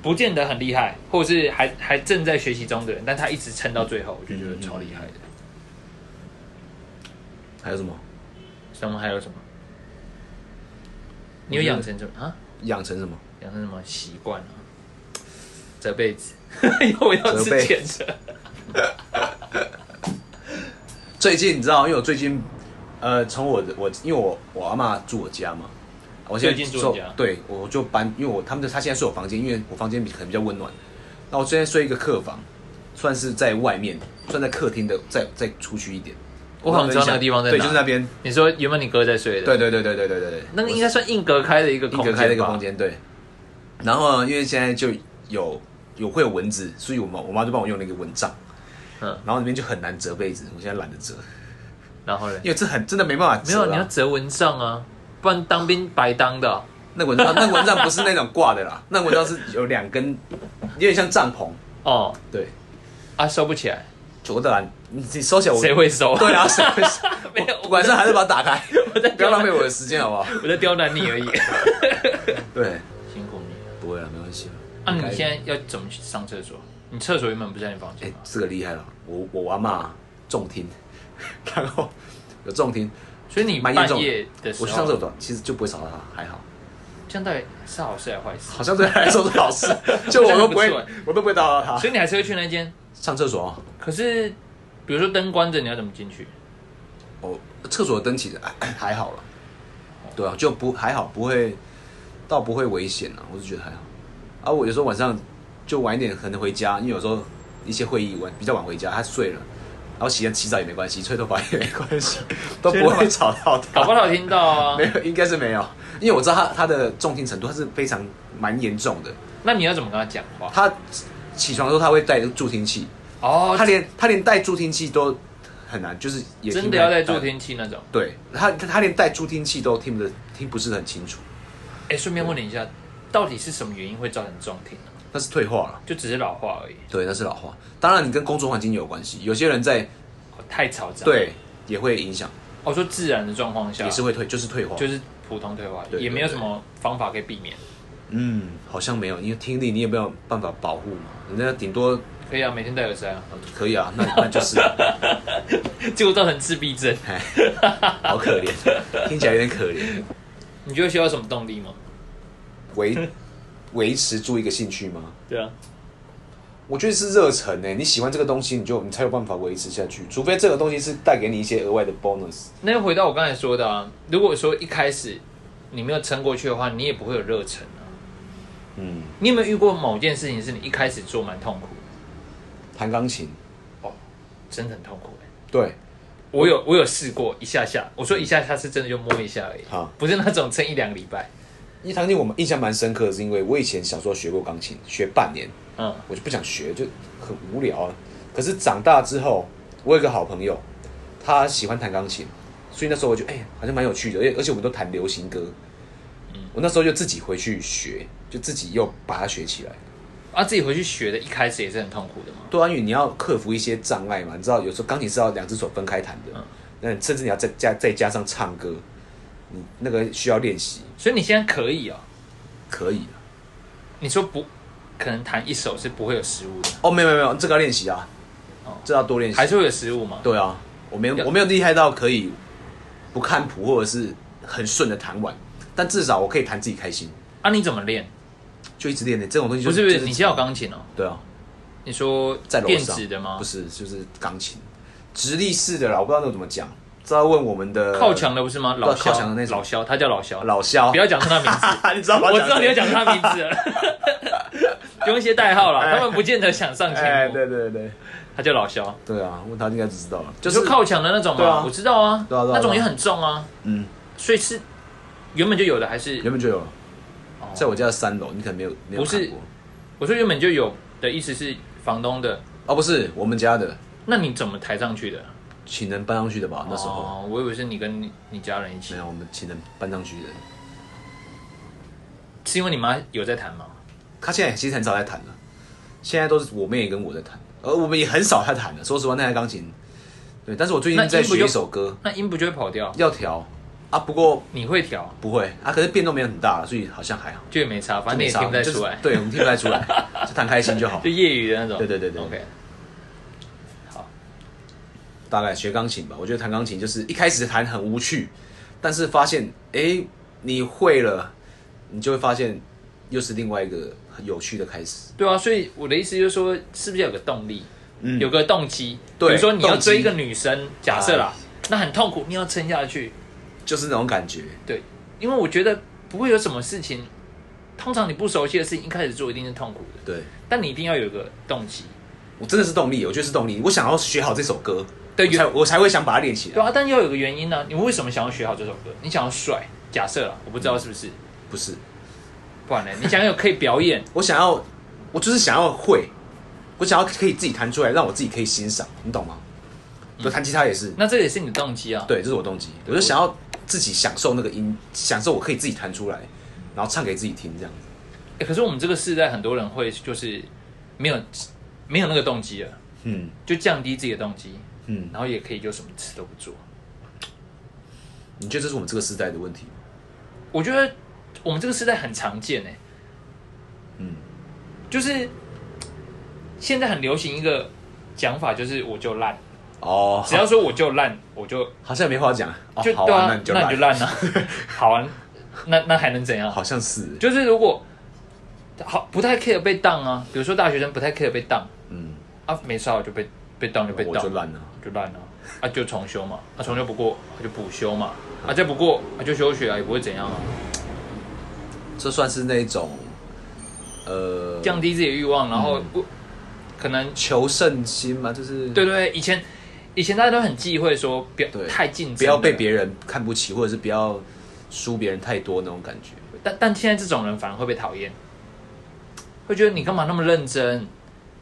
不见得很厉害，或者是还还正在学习中的人，但他一直撑到最后，我就觉得超厉害的。还有什么什么还有什么？你有养成什么啊？养成什么？养成什么习惯啊？这辈子，因为我要吃甜的。最近你知道，因为我最近，呃，从我的我，因为我我阿嬷住我家嘛，啊，我现在住对，我就搬，因为我他们的他现在睡我房间，因为我房间比可能比较温暖。那我现在睡一个客房，算是在外面，算在客厅的，再再出去一点。我好像知道那个地方在哪。对，就是那边。你说原本你哥在睡的？对对对对对对对对。那个应该算硬隔开的一个硬隔开的一个空间，对。然后，因为现在就有有会有蚊子，所以我妈我妈就帮我用那个蚊帐。嗯。然后里面就很难折被子，我现在懒得折。然后呢？因为这很真的没办法折。没有，你要折蚊帐啊，不然当兵白当的。那蚊帐，那蚊帐不是那种挂的啦，[laughs] 那蚊帐是有两根，有点像帐篷。哦，对。啊，收不起来。久的啦，你你收起来，谁会收？对啊，谁会收？[laughs] 没有，晚上还是把它打开。不要浪费我的时间，好不好？我在刁难你而已。[laughs] 对，辛苦你。不会了，没关系了。那你现在要怎么去上厕所？你厕所原本不在你房间。哎，这个厉害了，我我阿妈重听，然后有重听，所以你半夜的时候，我去上厕所，其实就不会吵到他，还好。这样到底是好事还是坏事？好像对他来说是好事，[laughs] 就我都不会，我都不会打扰他。所以你还是会去那间上厕所。可是，比如说灯关着，你要怎么进去？哦，厕所的灯其实 [coughs] 还好了。对啊，就不还好，不会，倒不会危险啊。我是觉得还好。啊，我有时候晚上就晚一点可能回家，因为有时候一些会议晚比较晚回家，他睡了。然后洗洗澡也没关系，吹头发也没关系，[laughs] 都不会吵到他。搞不好听到啊？[laughs] 没有，应该是没有，因为我知道他他的重听程度，他是非常蛮严重的。那你要怎么跟他讲话？他起床的时候他会带助听器哦，他连他连带助听器都很难，就是也真的要带助听器那种。对他他连带助听器都听不得听不是很清楚。哎，顺便问你一下，到底是什么原因会造成重听呢？那是退化了，就只是老化而已。对，那是老化。当然，你跟工作环境有关系。有些人在太嘈杂，对，也会影响。我说自然的状况下也是会退，就是退化，就是普通退化，也没有什么方法可以避免。嗯，好像没有，因为听力你也没有办法保护嘛。人家顶多可以啊，每天戴耳塞啊，可以啊，那那就是，[laughs] 结果造成自闭症，好可怜，听起来有点可怜。[laughs] 你觉得需要什么动力吗？维维持住一个兴趣吗？对啊，我觉得是热忱诶。你喜欢这个东西，你就你才有办法维持下去。除非这个东西是带给你一些额外的 bonus。那又回到我刚才说的啊，如果说一开始你没有撑过去的话，你也不会有热忱啊。嗯，你有没有遇过某件事情是你一开始做蛮痛苦？弹钢琴哦，真的很痛苦诶。对，我有我有试过一下下，我说一下下是真的就摸一下而已，好，不是那种撑一两个礼拜。一弹琴我们印象蛮深刻的是，因为我以前小时候学过钢琴，学半年，嗯，我就不想学，就很无聊。可是长大之后，我有个好朋友，他喜欢弹钢琴，所以那时候我就哎，好像蛮有趣的，而且而且我们都弹流行歌，嗯，我那时候就自己回去学，就自己又把它学起来。啊，自己回去学的，一开始也是很痛苦的嘛。对啊，因为你要克服一些障碍嘛，你知道，有时候钢琴是要两只手分开弹的，嗯，那甚至你要再加再加上唱歌。你那个需要练习，所以你现在可以哦，可以。你说不可能弹一首是不会有失误的哦，没有没有没有，这个要练习啊，哦，这要多练习，还是会有失误吗？对啊，我没有我没有厉害到可以不看谱或者是很顺的弹完，但至少我可以弹自己开心。啊，你怎么练？就一直练的这种东西，不是不是，你现在有钢琴哦？对啊，你说在电子的吗？不是，就是钢琴，直立式的啦，我不知道那怎么讲。知道问我们的靠墙的不是吗？老靠墙的那种老肖，他叫老肖，老肖，不要讲出他名字，[laughs] 你知道吗？我知道你要讲他名字，[laughs] 用一些代号了，他们不见得想上前目。对对对，他叫老肖。对啊，问他应该就知道了，就是靠墙的那种嘛。我知道啊，那种也很重啊。嗯，所以是原本就有的还是原本就有了？在我家的三楼，你可能没有没有看过。我说原本就有的意思是房东的哦，不是我们家的。那你怎么抬上去的？请人搬上去的吧，那时候。哦，我以为是你跟你你家人一起。没有，我们请人搬上去的。是因为你妈有在弹吗？她现在其实很少在弹了，现在都是我妹跟我在弹，而我们也很少在弹的。说实话，那台钢琴，对，但是我最近在学一首歌，那音不就会跑掉？要调啊，不过你会调？不会啊，可是变动没有很大，所以好像还好，就也没差，反正你也听不太出来。对，我们听不太出来，就弹开心就好，[laughs] 就业余的那种。对对对对，OK。大概学钢琴吧，我觉得弹钢琴就是一开始弹很无趣，但是发现哎，你会了，你就会发现又是另外一个很有趣的开始。对啊，所以我的意思就是说，是不是有个动力，嗯，有个动机？对，比如说你要追一个女生，假设啦，那很痛苦，你要撑下去，就是那种感觉。对，因为我觉得不会有什么事情。通常你不熟悉的事情，一开始做一定是痛苦的，对但你一定要有一个动机。我真的是动力，我觉得是动力。我想要学好这首歌，才我才会想把它练起来。对啊，但要有个原因呢、你为什么想要学好这首歌？你想要帅？假设了，我不知道是不是，不是，不然呢？你想要有可以表演，[laughs] 我想要，我就是想要会，我想要可以自己弹出来，让我自己可以欣赏，你懂吗？嗯就弹吉他也是，那这也是你的动机啊。对，这是我动机。我就想要自己享受那个音，享受我可以自己弹出来，然后唱给自己听，这样子。欸可是我们这个世代很多人会就是没有没有那个动机了，嗯就降低自己的动机，嗯，然后也可以就什么事都不做。你觉得这是我们这个时代的问题吗？我觉得我们这个时代很常见哎、嗯，就是现在很流行一个讲法，就是我就烂，哦，只要说我就烂，我就好像也没话讲。哦就，对啊，那你就烂。了，[laughs] 好啊，那那还能怎样？好像是，就是如果好不太 care 被当啊，比如说大学生不太 care 被当。嗯，啊，没啥我就被被当就被当，我就烂了。就烂了。啊，就重修嘛，啊重修不过啊就补修嘛，啊再不过啊就休学啊，也不会怎样啊，这算是那种，呃，降低自己的欲望，然后嗯。不可能求胜心嘛，就是对对对，以前以前大家都很忌讳说不要对太竞争，不要被别人看不起，或者是不要输别人太多那种感觉。但但现在这种人反而会被讨厌，会觉得你干嘛那么认真，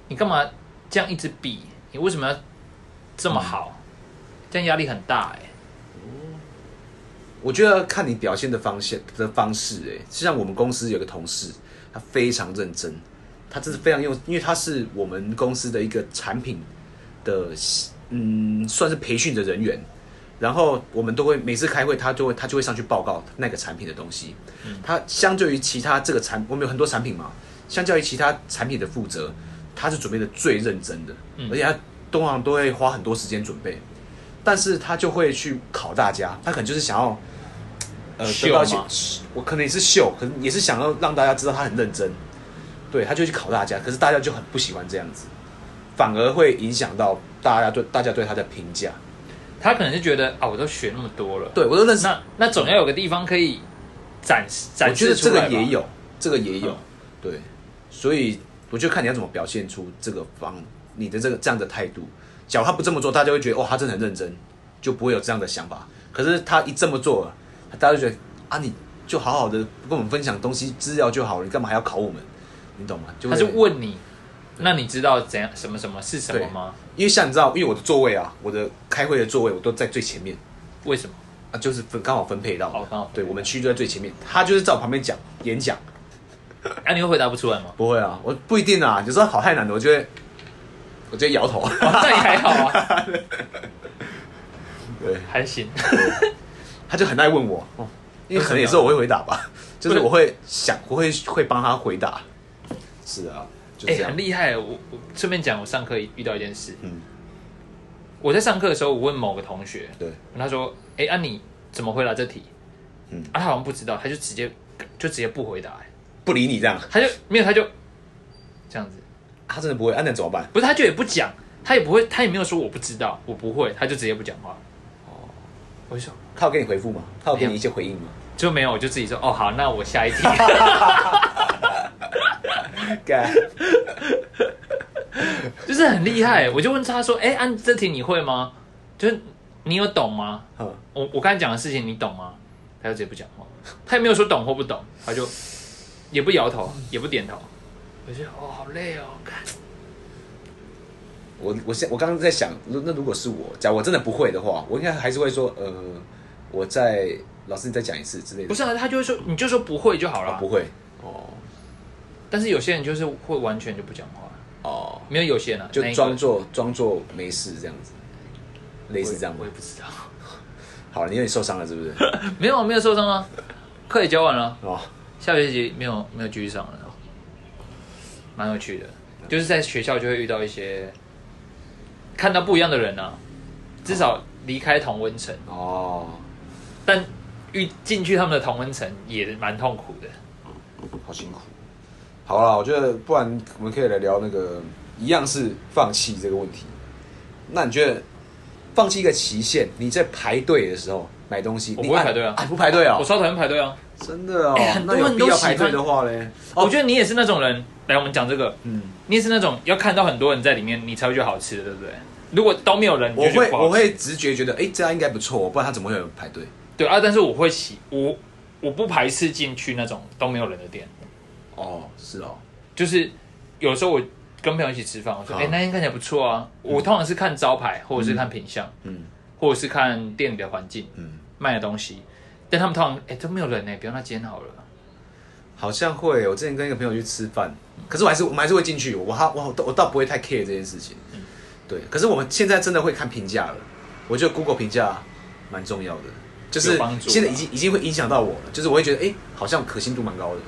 你干嘛这样一直比，你为什么要这么好？这样压力很大哎、我觉得看你表现的方向的方式、哎，就像我们公司有个同事，他非常认真，他真是非常用，因为他是我们公司的一个产品的，嗯，算是培训的人员。然后我们都会每次开会，他就会他就会上去报告那个产品的东西。他相对于其他这个产，我们有很多产品嘛，相较于其他产品的负责，他是准备的最认真的，而且他通常都会花很多时间准备。但是他就会去考大家，他可能就是想要，呃，秀得到一些，我可能也是秀，可能也是想要让大家知道他很认真，对，他就去考大家，可是大家就很不喜欢这样子，反而会影响到大家对大家对他的评价。他可能是觉得啊，我都学那么多了，对我都认识，那那总要有个地方可以展示展我觉得这示出来吧个也有，这个也有，嗯对，所以我就看你要怎么表现出这个方你的这个这样的态度。假如他不这么做，大家会觉得哦，他真的很认真，就不会有这样的想法。可是他一这么做了，大家就觉得啊，你就好好的跟我们分享东西资料就好了，你干嘛还要考我们？你懂吗？就他会是问你，那你知道怎样什么什么是什么吗？因为像你知道，因为我的座位啊，我的开会的座位我都在最前面为什么？啊，就是分刚好分配到的，哦刚好分配对我们区就在最前面，他就是在我旁边讲演讲。[laughs] 啊，你会回答不出来吗？不会啊，我不一定啊，有时候好太难的，我就会，我直接摇头。哦，那也还好啊，[laughs] 对，还行。[laughs] 他就很爱问我，哦，因为可能也是我会回答吧，就是我会想，我会会帮他回答。是啊，就哎、这样。很厉害！我我顺便讲，我上课遇到一件事。嗯，我在上课的时候，我问某个同学，对，他说：“哎、啊你怎么回答这题？”嗯啊，他好像不知道，他就直接就直接不回答、哎不理你这样，他就没有，他就这样子，他真的不会，啊，那怎么办？不是，他就也不讲，他也不会，他也没有说我不知道，我不会，他就直接不讲话。哦，我就说他有给你回复吗？他有给你一些回应吗？就没有，我就自己说哦好，那我下一题。[laughs] 干，[laughs] 就是很厉害，我就问他说：“哎、按、这题你会吗？就是你有懂吗？嗯，我我刚才讲的事情你懂吗？”他就直接不讲话，他也没有说懂或不懂，他就也不摇头，也不点头。我觉得哦，好累哦，看我我现我刚刚在想，如那如果是我，假如我真的不会的话，我应该还是会说，呃，我再老师你再讲一次之类的。不是啊，他就会说你就说不会就好了。哦不会，哦但是有些人就是会完全就不讲话，哦，没有有些人啊，就装作装作没事这样子，类似这样吗我也？不知道，[laughs] 好了，你有点受伤了是不是？没有没有受伤啊，课也教完了。哦，下学期没有没有继续上了，蛮有趣的。就是在学校就会遇到一些看到不一样的人啊，至少离开同温层，哦，但遇进去他们的同温层也蛮痛苦的。好辛苦。好啦，我觉得不然我们可以来聊那个一样是放弃这个问题。那你觉得放弃一个期限，你在排队的时候买东西，不会排队啊不排队啊我？超讨厌排队啊！真的哦哎，很多人都要排队欢。的话嘞？我觉得你也是那种人。来，我们讲这个，嗯，你也是那种要看到很多人在里面，你才会觉得好吃的，对不对？如果都没有人，我会我会直觉觉得，哎，这家应该不错，不然他怎么会有人排队？对啊，但是我会喜我我不排斥进去那种都没有人的店，哦，是哦，就是有时候我跟朋友一起吃饭，我说好哎、那天看起来不错啊，我通常是看招牌或者是看品相，嗯。或者是看店里的环境嗯，卖的东西，但他们通常哎、都没有人呢，不要那间好了。好像会。我之前跟一个朋友去吃饭，可是我还是我们还是会进去，我哈我我倒不会太 care 这件事情。对，可是我们现在真的会看评价了，我觉得 Google 评价蛮重要的，就是现在已经已经会影响到我了，就是我会觉得哎、好像可信度蛮高的，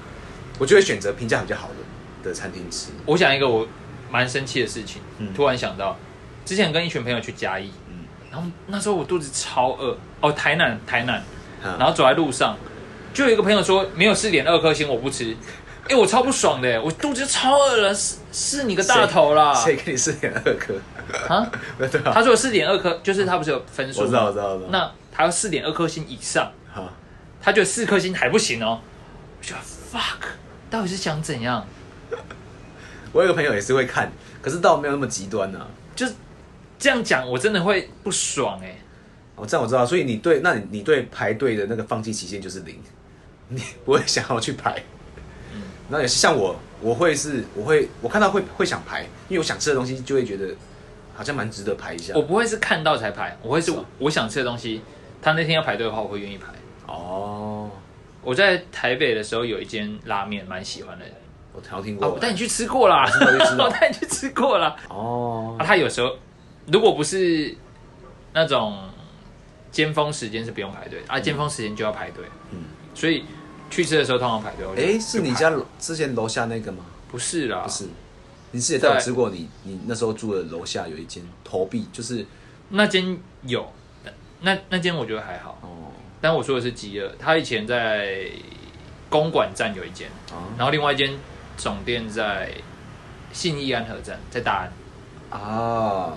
我就会选择评价比较好的的餐厅吃。我想一个我蛮生气的事情，嗯突然想到，之前跟一群朋友去嘉义，嗯然后那时候我肚子超饿，哦，台南台南，啊然后走在路上，就有一个朋友说没有四点二颗星我不吃，哎，我超不爽的，我肚子超饿了，是是你个大头啦，谁给你四点二颗？啊，他说四点二颗，就是他不是有分数？我知道，我知道，我知道。那他要四点二颗星以上，好，他觉得四颗星还不行哦，我觉得 fuck，到底是想怎样？我有个朋友也是会看，可是倒没有那么极端呢、啊。就是这样讲，我真的会不爽哎、哦，这样我知道，所以你对，那你你对排队的那个放弃期限就是零，你不会想要去排。那也是像我，我会是，我会我看到会会想排，因为我想吃的东西就会觉得好像蛮值得排一下。我不会是看到才排，我会是我想吃的东西，他那天要排队的话，我会愿意排。哦，我在台北的时候有一间拉面蛮喜欢的，我好像听啊，过。我带你去吃过啦，[laughs] 我带你去吃过啦。哦啊，他有时候如果不是那种尖峰时间是不用排队啊，尖峰时间就要排队。嗯所以去吃的时候通常排队。我就哎，是你家楼之前楼下那个吗？不是啦？不是，你是也带我吃过你你那时候住的楼下有一间投币，就是那间有，那那间我觉得还好。哦但我说的是饥饿，他以前在公馆站有一间，啊然后另外一间总店在信义安和站，在大安。啊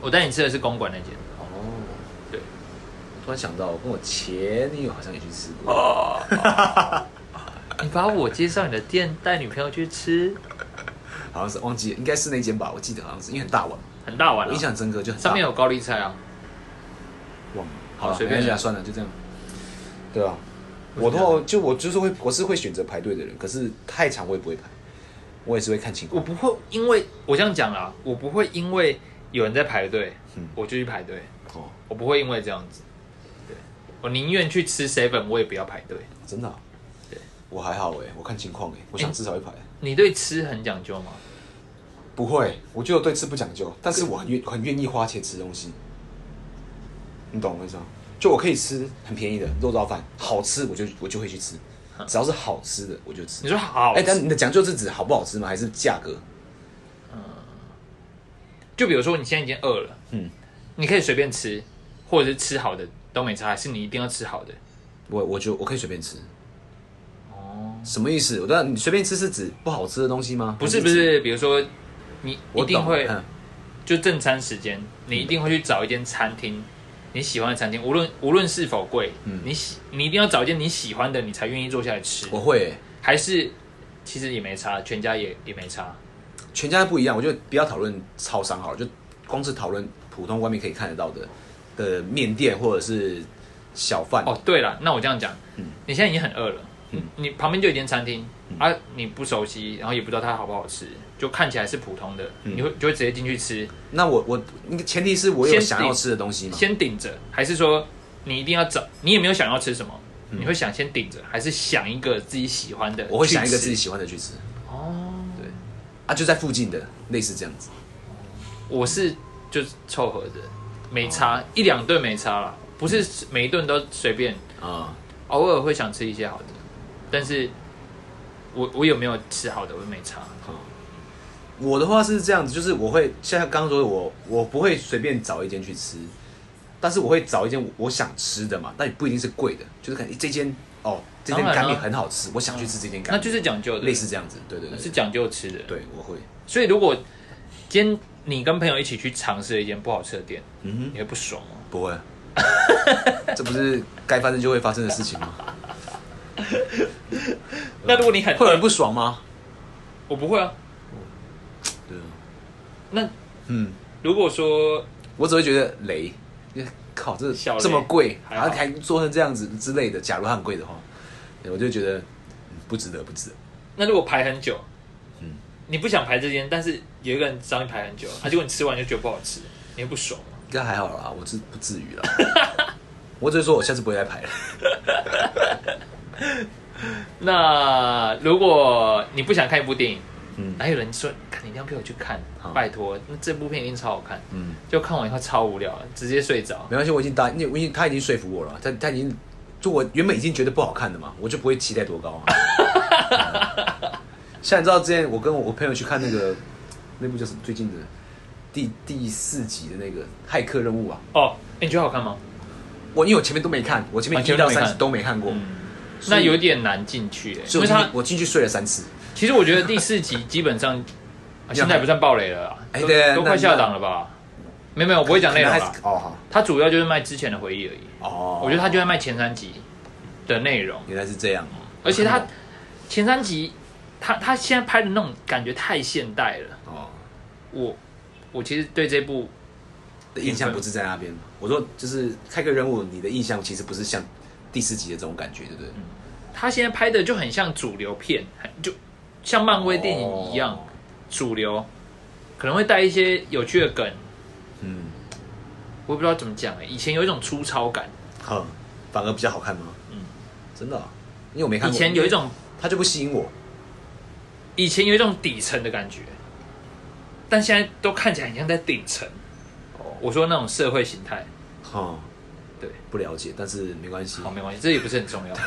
我带你吃的是公馆那间。突然想到，我跟我前女友好像也去吃过。哦，你把我介绍你的店带女朋友去吃，好像是忘记了，应该是那间吧，我记得好像是因为很大碗，很大碗、啊，我印象很深刻，就很大。上面有高丽菜啊。忘了，好了，随便没关系啊，算了，就这样。对啊，我的话就我就是会，我是会选择排队的人，可是太长我也不会排，我也是会看情况。我不会因为我这样讲啦，我不会因为有人在排队，嗯。我就去排队，哦，我不会因为这样子。对，我宁愿去吃 seven，我也不要排队。真的啊、对，我还好哎，我看情况哎，我想至少一排。你对吃很讲究吗？不会，我觉得我对吃不讲究，但是我很愿很愿意花钱吃东西。你懂我意思吗？就我可以吃很便宜的肉燥饭，好吃我就我就会去吃，只要是好吃的我就吃你。说好哎、吃，但你的讲究是指好不好吃吗？还是价格？嗯就比如说你现在已经饿了，嗯，你可以随便吃，或者是吃好的都没差，还是你一定要吃好的？我我就我可以随便吃。哦，什么意思？我知道你随便吃是指不好吃的东西吗？不是，不是，比如说你一定会嗯就正餐时间，你一定会去找一间餐厅，你喜欢的餐厅，无论无论是否贵，嗯你喜你一定要找一间你喜欢的，你才愿意坐下来吃。我会、欸，还是其实也没差，全家也也没差。全家不一样。我就不要讨论超商好了，就光是讨论普通外面可以看得到的的面店或者是小贩。哦，对了，那我这样讲，嗯你现在已经很饿了，嗯你旁边就有一间餐厅、啊，你不熟悉，然后也不知道它好不好吃，就看起来是普通的，嗯你会就会直接进去吃，那我我那个前提是我有想要吃的东西嘛。先顶着，还是说你一定要找，你也没有想要吃什么，嗯你会想先顶着，还是想一个自己喜欢的？我会想一个自己喜欢的去吃哦，对啊，就在附近的，类似这样子。我是就是凑合着，没差、一两顿没差了，不是每一顿都随便。啊、偶尔会想吃一些好的，但是我我有没有吃好的，我没差。我的话是这样子，就是我会像刚刚说的我，我不会随便找一间去吃，但是我会找一间我想吃的嘛，但也不一定是贵的，就是可能这间哦，这间干面很好吃，我想去吃这间干面，那就是讲究的，类似这样子，对对对，是讲究吃的。对，我会，所以如果今天你跟朋友一起去尝试一间不好吃的店，嗯你会不爽吗？不会，[laughs] 这不是该发生就会发生的事情吗？[laughs] 那如果你很会有人不爽吗？我不会啊。对啊，那嗯，如果说我只会觉得雷，靠，这小雷这么贵，还好还还做成这样子之类的，假如它很贵的话，对我就觉得嗯不值得，不值得。那如果排很久，嗯你不想排这间，但是有一个人找你排很久，[laughs] 啊，结果你吃完就觉得不好吃，你会不爽吗？应该还好啦，我至不至于啦。[laughs] 我只是说我下次不会再排了。[laughs] 那如果你不想看一部电影，嗯哪有人说，看你一定要陪我去看好，拜托，那这部片一定超好看。嗯，就看完以后超无聊，直接睡着。没关系，我已经答，因为我已经他已经说服我了，他他已经就我原本已经觉得不好看的嘛，我就不会期待多高、啊。嗯像你知道之前我跟我朋友去看那个那部叫什么最近的第第四集的那个骇客任务啊，哦，欸你觉得好看吗？我因为我前面都没看，我前面啊一到三集都没看过，那有点难进去、欸，所以我进去因为它我进去睡了三次。其实我觉得第四集基本上、啊现在也不算暴雷了啦，都哎对都快下档了吧？没有没有，我不会讲内容啦可能还是。哦好它主要就是卖之前的回忆而已。哦，我觉得他就在卖前三集的内容，原来是这样，而且他前三集，他他现在拍的那种感觉太现代了。哦我我其实对这部的印象不是在那边。我说就是开个任务，你的印象其实不是像第四集的这种感觉，对不对？嗯他现在拍的就很像主流片，很就像漫威电影一样、哦主流，可能会带一些有趣的梗，嗯，我也不知道怎么讲哎、以前有一种粗糙感，好，反而比较好看吗？嗯嗯，真的啊、因为我没看以。前有一种它就不吸引我。以前有一种底层的感觉，但现在都看起来很像在顶层。哦，我说那种社会形态，哈，对，不了解，但是没关系好。没关系，这也不是很重要，[laughs]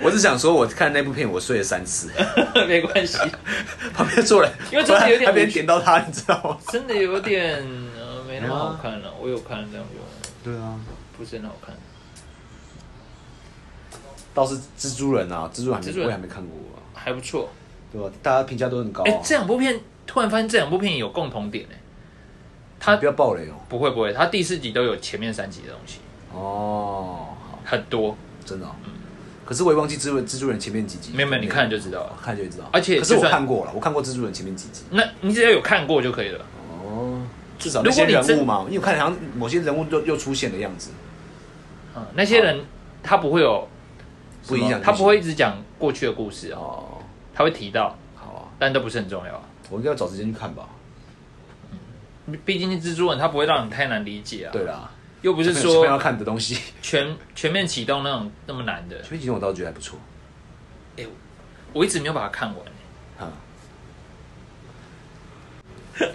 我只想说，我看那部片，我睡了三次，[laughs] 没关系，[laughs] 旁边坐人，因为真的有点还别人无趣点到他，你知道吗？真的有点呃没那么好看了。我有看这样就对啊，不是很好看。倒是蜘蛛人啊，蜘蛛人还没我也还没看过啊，还不错。对吧？大家评价都很高哎、啊。这两部片突然发现这两部片有共同点哎、它不要暴雷哦。不会不会，它第四集都有前面三集的东西，哦，很多。真的哦。可是我也忘记蜘蛛蜘蛛人前面几集。没有没有，你看就知道了。看就知道。而且可是我看过了，我看过蜘蛛人前面几集。那你只要有看过就可以了。哦，至少如那些人物嘛，因为我看好像某些人物又又出现的样子，嗯，那些人他不会有，不影响。他不会一直讲过去的故事哦，哦，他会提到，好啊，但都不是很重要啊。我应该要找时间去看吧。毕竟是蜘蛛人他不会让你太难理解啊。对，啦，又不是小朋友要看的东西，[laughs] 全全面启动那种那么难的。全面启动我倒觉得还不错。哎我一直没有把它看完，啊，[laughs]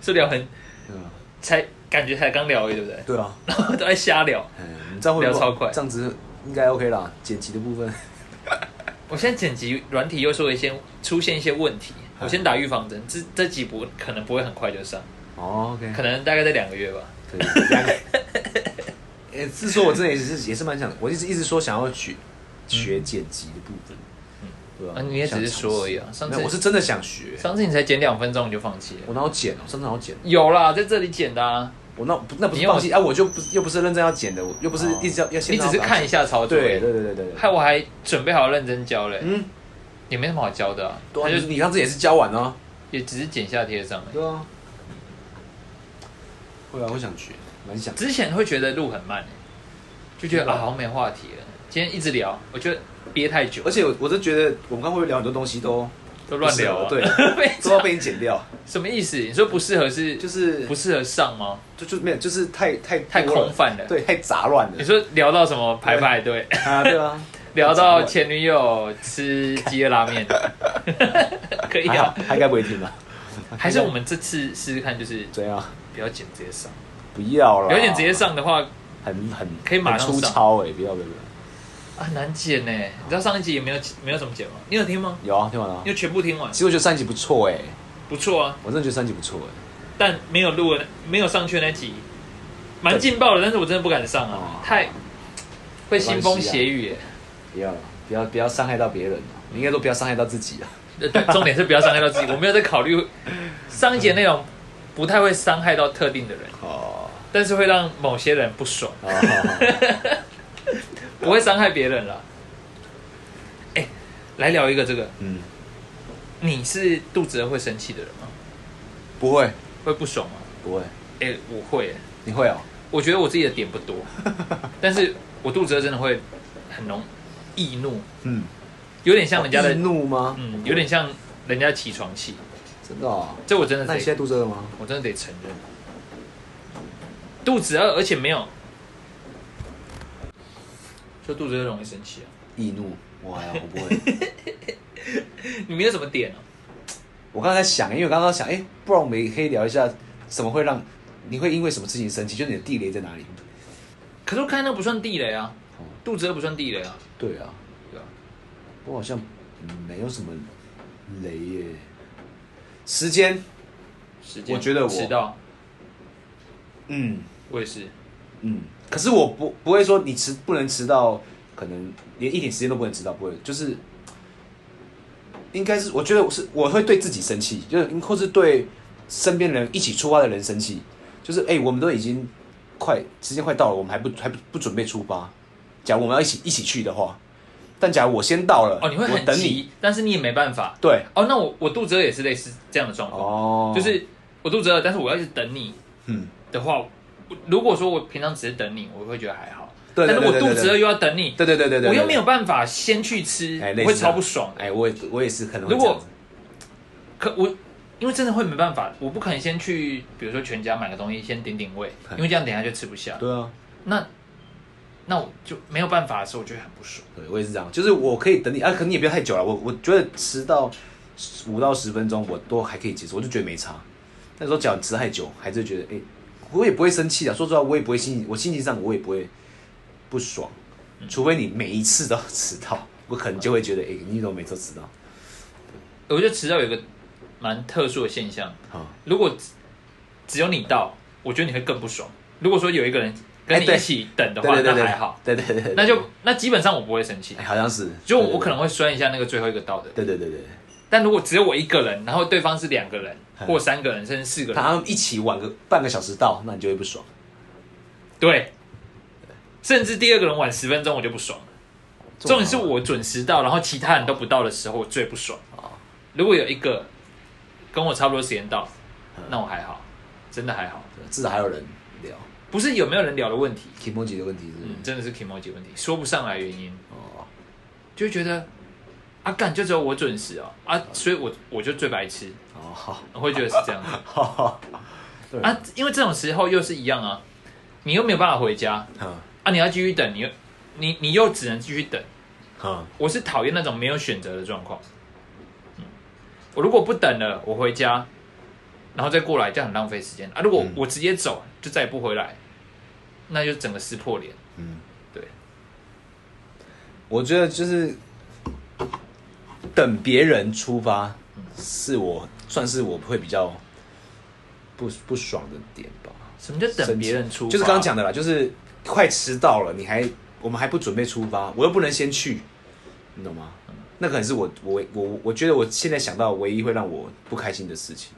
这聊很嗯，才感觉才刚聊而已，对不对？对啊，然 [laughs] 后都在瞎聊。嗯，你这样会聊超快这样子应该 OK 啦。剪辑的部分，[laughs] 我现在剪辑软体又说一些出现一些问题，我先打预防针，这这几部可能不会很快就上，哦，OK，可能大概在两个月吧。可以。两个 [laughs] 呃，是说我真的也是也是蛮想，我一直一直说想要学学剪辑的部分，对吧？啊你也只是说而已啊上次有，我是真的想学。上次你才剪两分钟你就放弃了，我哪有剪哦？上次哪有剪？有啦，在这里剪的啊，我那不那不是放弃啊，我就不是又不是认真要剪的，我又不是一直要要先你只是看一下操作，对对对对对对。害我还准备好认真教嘞，嗯，也没什么好教的啊，对啊，他就你你上次也是教完哦。也只是剪下贴上。对啊。会啊，我想学，蛮想。之前会觉得路很慢欸，就觉得啊好像没话题了，今天一直聊，我觉得憋太久而，且我我是觉得我们刚会聊很多东西都都乱聊对，[laughs] 都要被你剪掉，什么意思？你说不适合是就是不适合上吗？就就没有，就是太太太空泛了。对，太杂乱了。你说聊到什么排排队，啊，对啊，[laughs] 聊到前女友吃鸡肉拉面，[laughs] 可以啊。，他应该不会听吧？还是我们这次试试看，就是怎样？不要剪直接上，不要了，不要剪直接上的话很很可以马上很粗上糙哎，不要不要不要。啊很难剪呢。你知道上一集也没有没有怎么剪吗？你有听吗？有啊，听完了啊你。有全部听完其？实我觉得上一集不错哎，不错啊，我真的觉得上一集不错哎。但没有录的没有上去那集，蛮劲爆的，但是我真的不敢上啊哦，太会腥风血雨耶。不要了，不要不要伤害到别人啊你应该都不要伤害到自己啊。呃对，重点是不要伤害到自己。[laughs] 我没有在考虑上一节内容不太会伤害到特定的人，哦，但是会让某些人不爽。好好好，[laughs] 不会伤害别人了。哎、来聊一个这个，嗯，你是肚子饿会生气的人吗？不会，会不爽吗？不会，哎、我会、欸，你会哦？我觉得我自己的点不多，[laughs] 但是我肚子饿真的会很容易怒，嗯，有点像人家的易，怒吗？嗯，有点像人家起床气，真的哦？这我真的那你现在，肚子饿吗？我真的得承认，肚子饿，而且没有，就肚子饿容易生气啊。易怒，我还好，我不会。[laughs] 你没有什么点哦、我刚才在想，因为我刚刚想，哎、不然我们也可以聊一下，什么会让你会因为什么事情生气？就是你的地雷在哪里？可是我看那不算地雷啊哦，肚子饿不算地雷啊，对啊，对啊，我好像没有什么雷耶。时间，时间？我觉得我。迟到，嗯。我也是，嗯，可是我不不会说你迟不能迟到，可能连一点时间都不能迟到，不会，就是应该是我觉得我是我会对自己生气，就是或是对身边人一起出发的人生气，就是哎、我们都已经快时间快到了，我们还不还不不准备出发，假如我们要一起一起去的话，但假如我先到了，哦，你会我等你，很急，但是你也没办法。对，哦，那我我肚子饿也是类似这样的状况，哦，就是我肚子饿，但是我要一直等你嗯，的话，我如果说我平常只是等你，我会觉得还好。但是我肚子饿又要等你，对对对对对，我又没有，有办法先去吃，哎，我会超不爽。哎，我也我也是可能会如果可我因为真的会没办法，我不可能先去，比如说全家买个东西先顶顶胃，哎因为这样等一下就吃不下。对啊。那那我就没有办法的时候，我就会很不爽。对，我也是这样，就是我可以等你啊，可你也不要太久了。我我觉得迟到五到十分钟，我都还可以接受，我就觉得没差。那时候只要迟太久，还是觉得哎、我也不会生气啊。说实话，我也不会心情，我心情上我也不会不爽，除非你每一次都迟到，我可能就会觉得哎、你怎么每次都迟到？我觉得迟到有一个蛮特殊的现象，啊、如果只只有你到，我觉得你会更不爽。如果说有一个人跟你一起等的话，那还好，，对对对对，那就那基本上我不会生气。哎、，好像是，就我可能，会酸一下那个最后一个到的对对对对，但如果只有我一个人，然后对方是两个人嗯或三个人，甚至四个人，他们一起晚个半个小时到，那你就会不爽。对，甚至第二个人晚十分钟我就不爽了。重点是我准时到，然后其他人都不到的时候，我最不爽。哦。如果有一个跟我差不多时间到，嗯。那我还好，真的还好，至少还有人聊。不是有没有人聊的问题，k i m o j i 的问题是是？嗯，真的是 k i m o j i 问题，说不上来原因，哦，就会觉得啊干就只有我准时哦。啊，所以我我就最白痴，哦，好，我会觉得是这样。[laughs] 啊，因为这种时候又是一样啊，你又没有办法回家嗯。啊，你要继续等，你又你你又只能继续等。嗯，我是讨厌那种没有选择的状况。嗯，我如果不等了，我回家，然后再过来，这样很浪费时间。啊。如果嗯。我直接走，就再也不回来，那就整个撕破脸。嗯，对，我觉得就是等别人出发，是我算是我会比较不不爽的点吧。什么叫等别人出发？就是刚刚讲的啦，就是快迟到了，你还我们还不准备出发，我又不能先去，你懂吗？那可能是我我我我觉得我现在想到唯一会让我不开心的事情。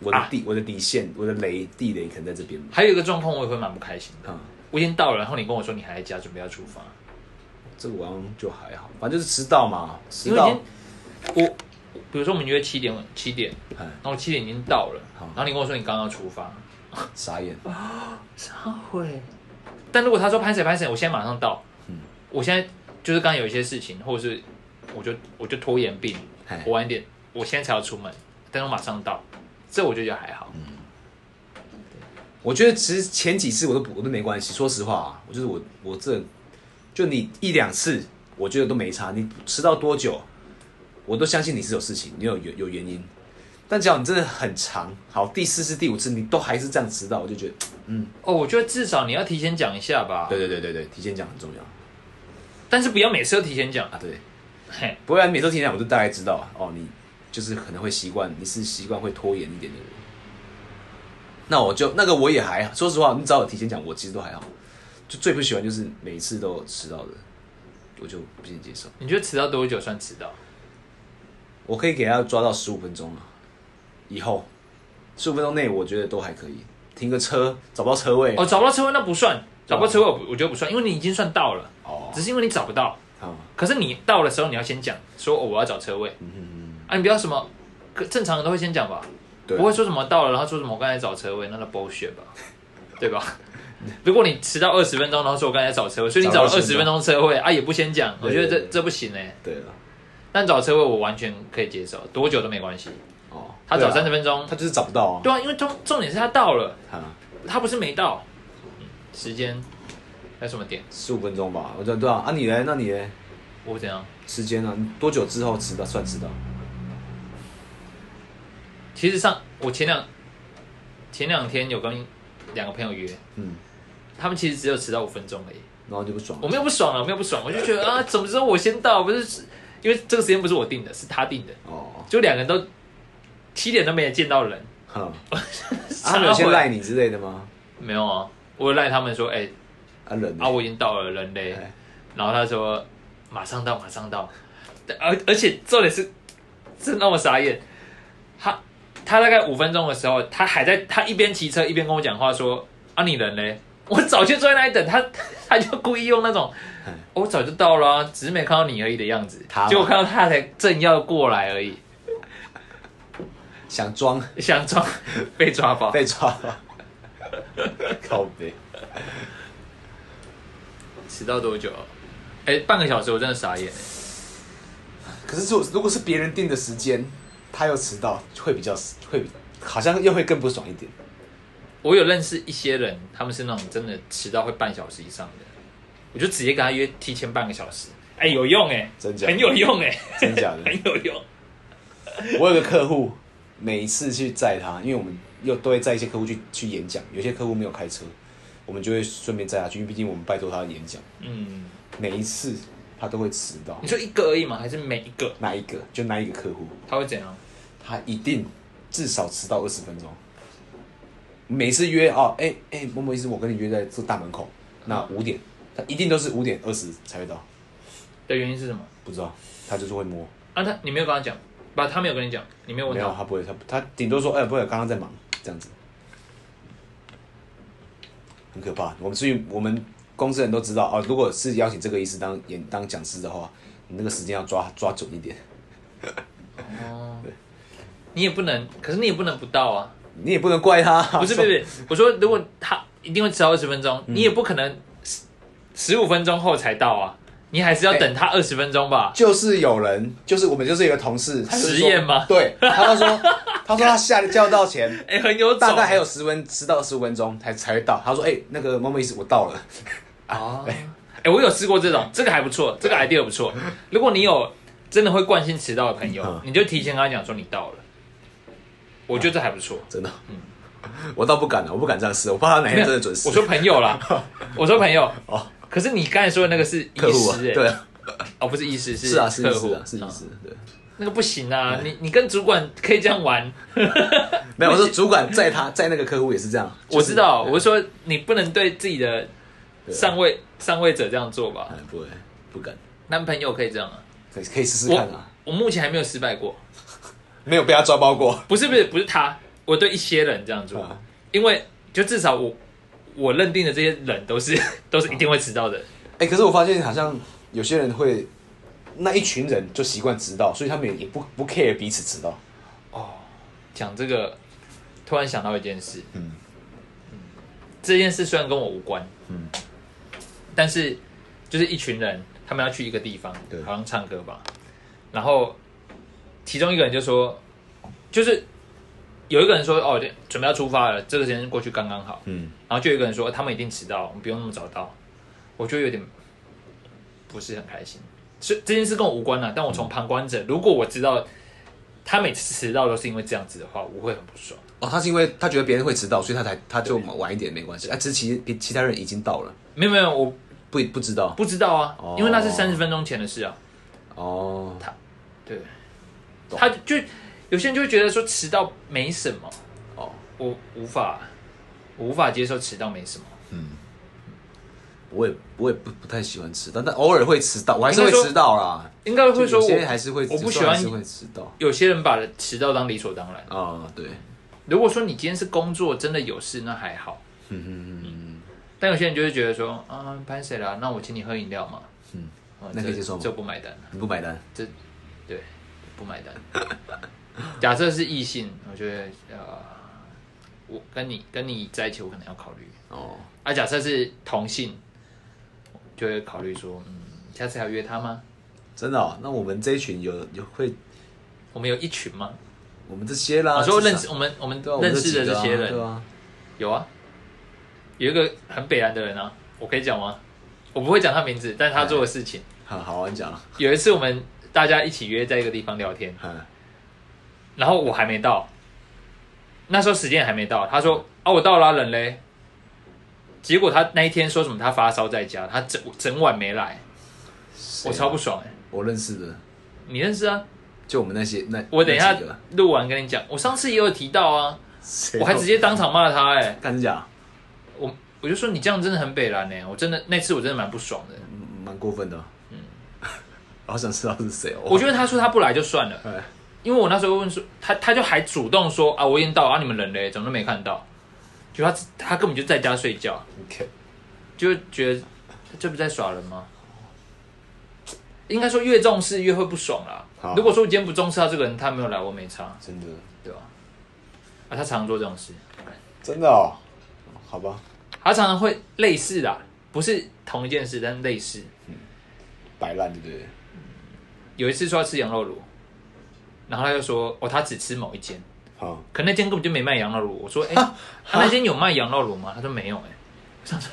我的啊底、我的底线，我的雷地雷可能在这边。还有一个状况，我也会蛮不开心的。嗯，我已经到了，然后你跟我说你还在家，准备要出发，这个我好像就还好，反正就是迟到嘛，迟到。因为我比如说我们约七点七点，哎。然后七点已经到了，然后你跟我说你刚刚要出发，傻眼。[gasps] 啥会？但如果他说拍谁拍谁，我现在马上到，嗯。我现在就是刚刚有一些事情，或者是我就我就拖延病哎，我晚一点，我现在才要出门，但是我马上到，这我就觉得还好。我觉得其实前几次我都不我都没关系，说实话、啊，我就是我我这就你一两次，我觉得都没差。你迟到多久，我都相信你是有事情，你有有有原因。但只要你真的很长，好第四次、第五次你都还是这样迟到，我就觉得，嗯哦，我觉得至少你要提前讲一下吧，对对对对对，提前讲很重要但是不要每次都提前讲。啊。对，嘿，不然每次提前讲，我就大概知道啊哦，你就是可能会习惯，你是习惯会拖延一点的人。那我就那个我也还好，说实话，你只要有提前讲，我其实都还好。就最不喜欢就是每一次都迟到的，我就不行接受。你觉得迟到多久算迟到？我可以给他抓到十五分钟啊，以后十五分钟内我觉得都还可以。停个车找不到车位哦，找不到车位那不算，找不到车位我不我觉得不算，因为你已经算到了。哦只是因为你找不到。好，可是你到的时候，你要先讲说哦，我要找车位嗯嗯啊，你不要什么，可正常人都会先讲吧，对不会说什么到了，然后说什么我刚才找车位，那那 bullshit 吧，[laughs] 对吧？[laughs] 如果你迟到二十分钟，然后说我刚才找车位，所以你找了二十分钟车位啊，也不先讲，我对觉得这这不行哎。对了，但找车位我完全可以接受，多久都没关系。哦，他找三十分钟，他就是找不到啊，对啊，因为重重点是他到了，啊，他不是没到。嗯时间还有什么点？十五分钟吧，我觉得对啊，啊你嘞？那你嘞？我怎样？时间呢？你多久之后迟到算迟到？其实上我前两前两天有跟两个朋友约，嗯，他们其实只有迟到五分钟而已。然后就不爽了我没有不爽啊，我没有不爽，我就觉得啊，怎么知道我先到？不是因为这个时间不是我定的，是他定的，哦，就两个人都七点都没有见到人。哼，[laughs] 啊他们有先赖你之类的吗？没有啊？我赖他们说，哎、啊人呢啊，我已经到了，人嘞。哎然后他说马上到，马上到。而而且重点是是那么傻眼，他他大概五分钟的时候，他还在他一边骑车一边跟我讲话说啊你人嘞？我早就坐在那里等他，[laughs] 他就故意用那种哎我早就到了啊、只是没看到你而已的样子他，嘛结果看到他才正要过来而已，想装想装 [laughs] 被抓包。被抓了，[laughs] 靠背。迟到多久？哎、半个小时，我真的傻眼。可是如果如果是别人定的时间，他又迟到，会比较会好像又会更不爽一点。我有认识一些人，他们是那种真的迟到会半小时以上的，我就直接跟他约提前半个小时，哎、有用哎、真假的很有用哎、真假的 [laughs] 很有用。我有个客户，每一次去载他，因为我们又都会载一些客户去去演讲，有些客户没有开车，我们就会顺便载他去，因为毕竟我们拜托他的演讲，嗯，每一次他都会迟到你。说一个而已吗？还是每一个？哪一个就那一个客户，他会怎样？他一定至少迟到二十分钟。每次约哦，哎、哎，某某意思，我跟你约在这大门口，那五点，他一定都是五点二十才会到，的原因是什么？不知道，他就是会摸，啊，他你没有跟他讲，不，他没有跟你讲，你没有问没有，他。他不会，他他顶多说，哎、不会，刚刚在忙，这样子，很可怕。我们所以我们公司人都知道哦，如果是邀请这个医师当演当讲师的话，你那个时间要抓抓准一点，哦，你也不能，可是你也不能不到啊。你也不能怪他，不是不是，不是。我说如果他一定会迟到二十分钟，嗯。你也不可能十十五分钟后才到啊，你还是要等他二十分钟吧。就是有人，就是我们就是一个同事，实验吗？对，他就说，[laughs] 他说他下交到前哎、很有大概还有十分十到十五分钟才才会到。他说，哎、那个某某意思我到了，啊，[laughs] 哎、我有试过这种，这个还不错，这个 idea 不错。如果你有真的会惯性迟到的朋友，嗯。你就提前跟他讲说你到了，我觉得这还不错。[laughs] 真的，[laughs] 我倒不敢了，我不敢这样试，我怕他哪天真的准时。我说朋友啦，[laughs] 我说朋友。哦，可是你刚才说的那个是医师、欸，对啊，哦，不是医师，是啊，是客户。啊，是医嗯师，对。那个不行啊，你你跟主管可以这样玩，没有，我说主管在他在那个客户也是这样，我知道，我是说你不能对自己的上位上位者这样做吧？哎，不会，不敢，男朋友可以这样啊，可以可以试试看啊，我目前还没有失败过，没有被他抓包过。不是不是不是他，我对一些人这样做，啊。因为就至少我我认定的这些人都是 [laughs] 都是一定会迟到的，哎、可是我发现好像有些人会，那一群人就习惯迟到，所以他们也不不 care 彼此迟到。讲这个，突然想到一件事，嗯。这件事虽然跟我无关，嗯，但是就是一群人，他们要去一个地方对，好像唱歌吧，然后其中一个人就说，就是有一个人说哦，准备要出发了，这个时间过去刚刚好，嗯，然后就有一个人说他们一定迟到，我们不用那么早到，我就有点不是很开心。所以这件事跟我无关啊，但我从旁观者，如果我知道他每次迟到都是因为这样子的话，我会很不爽。哦，他是因为他觉得别人会迟到，所以他才他就晚一点没关系。啊，其实其别其他人已经到了，没有没有，我不不知道。不知道啊，哦因为那是三十分钟前的事啊。哦，他对，懂他就有些人就会觉得说迟到没什么，哦，我无法，我无法接受迟到没什么。嗯我也我也不不太喜欢迟到，但偶尔会迟到，我还是会迟到啦。应该会说我还是会，我不喜欢会迟到。有些人把迟到当理所当然。啊，对，如果说你今天是工作真的有事，那还好。嗯嗯嗯但有些人就会觉得说啊，拍谁啦？那我请你喝饮料嘛。嗯哦那可以接受吗这这不买单，你不买单，这对不买单。[laughs] 假设是异性，我觉得呃，我跟你跟你在一起，我可能要考虑。哦，啊，假设是同性，就会考虑说，嗯，下次还要约他吗？真的哦，那我们这一群有有会，我们有一群吗？我们这些啦，我说至少认识我们我们认识的这些人，对啊，有啊，有一个很北蓝的人啊，我可以讲吗？我不会讲他名字，但是他做的事情。好好你讲，有一次我们大家一起约在一个地方聊天，嗯，然后我还没到，那时候时间还没到，他说啊我到了啊、人嘞，结果他那一天说什么他发烧在家，他整整晚没来，我超不爽哎、我认识的，你认识啊？就我们那些那我等一下录完跟你讲，我上次也有提到啊，我还直接当场骂他哎、干真假，我我就说你这样真的很北蓝呢、我真的那次我真的蛮不爽的。嗯蛮过分的，嗯，好想知道是谁哦，我觉得他说他不来就算了，哎。因为我那时候问说他他就还主动说啊我已经到啊你们人嘞？怎么都没看到，就他他根本就在家睡觉，，OK，就觉得这不在耍人吗？应该说越重视越会不爽啦。好。如果说我今天不重视他这个人，他没有来我没差，真的。对吧？啊，他常常做这种事，真的哦，好吧，他常常会类似的，不是同一件事，但类似。摆烂对不对？有一次说要吃羊肉炉，然后他就说哦他只吃某一间，好，可那间根本就没卖羊肉炉。我说，哎、他 [laughs] 那间有卖羊肉炉吗？他说没有、哎，我想说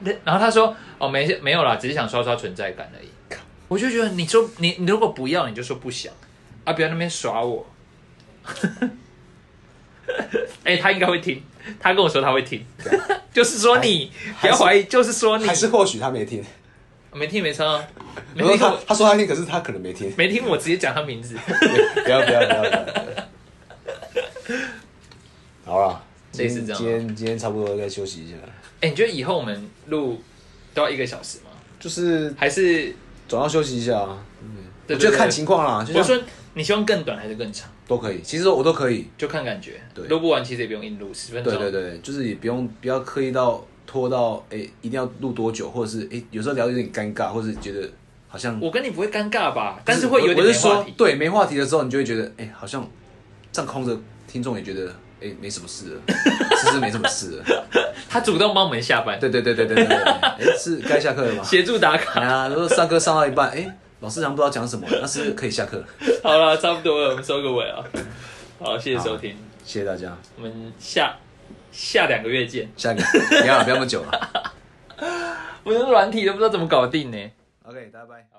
那然后他说，哦，没没有啦，只是想刷刷存在感而已。我就觉得你说你你如果不要，你就说不想啊，不要那边耍我。[laughs] 哎、他应该会听，他跟我说他会听，[laughs] 就是说你不要怀疑，就是说你还是或许他没听，没听没差啊，[laughs] 没听我他说他听，可是他可能没听，没听我直接讲他名字。不要不要不要不要。好了，类似这样今天今天差不多该休息一下，哎、你觉得以后我们录都要一个小时吗？就是还是总要休息一下啊。对我觉得看情况啦，就像我说你希望更短还是更长？都可以，其实我都可以。就看感觉。对录不完其实也不用硬录，十分钟。对对对，就是也不用不要刻意到拖到哎、一定要录多久，或者是哎、有时候聊有点尴尬，或者是觉得好像我跟你不会尴尬吧？但是会有我点说没话题。对没话题的时候，你就会觉得哎、好像这样空着，听众也觉得哎、没什么事了，[laughs] 是不是没什么事了？他主动帮我们下班，对对对对对对是该下课了吗？协助打卡。哎呀，如果上课上到一半，哎、老师好像不知道讲什么，那是可以下课了。好了，差不多了，我们收个尾啊。好，谢谢收听，谢谢大家，我们下下两个月见。下一个不要了，不要那么久了。[laughs] 我的软体都不知道怎么搞定呢。OK，拜。拜。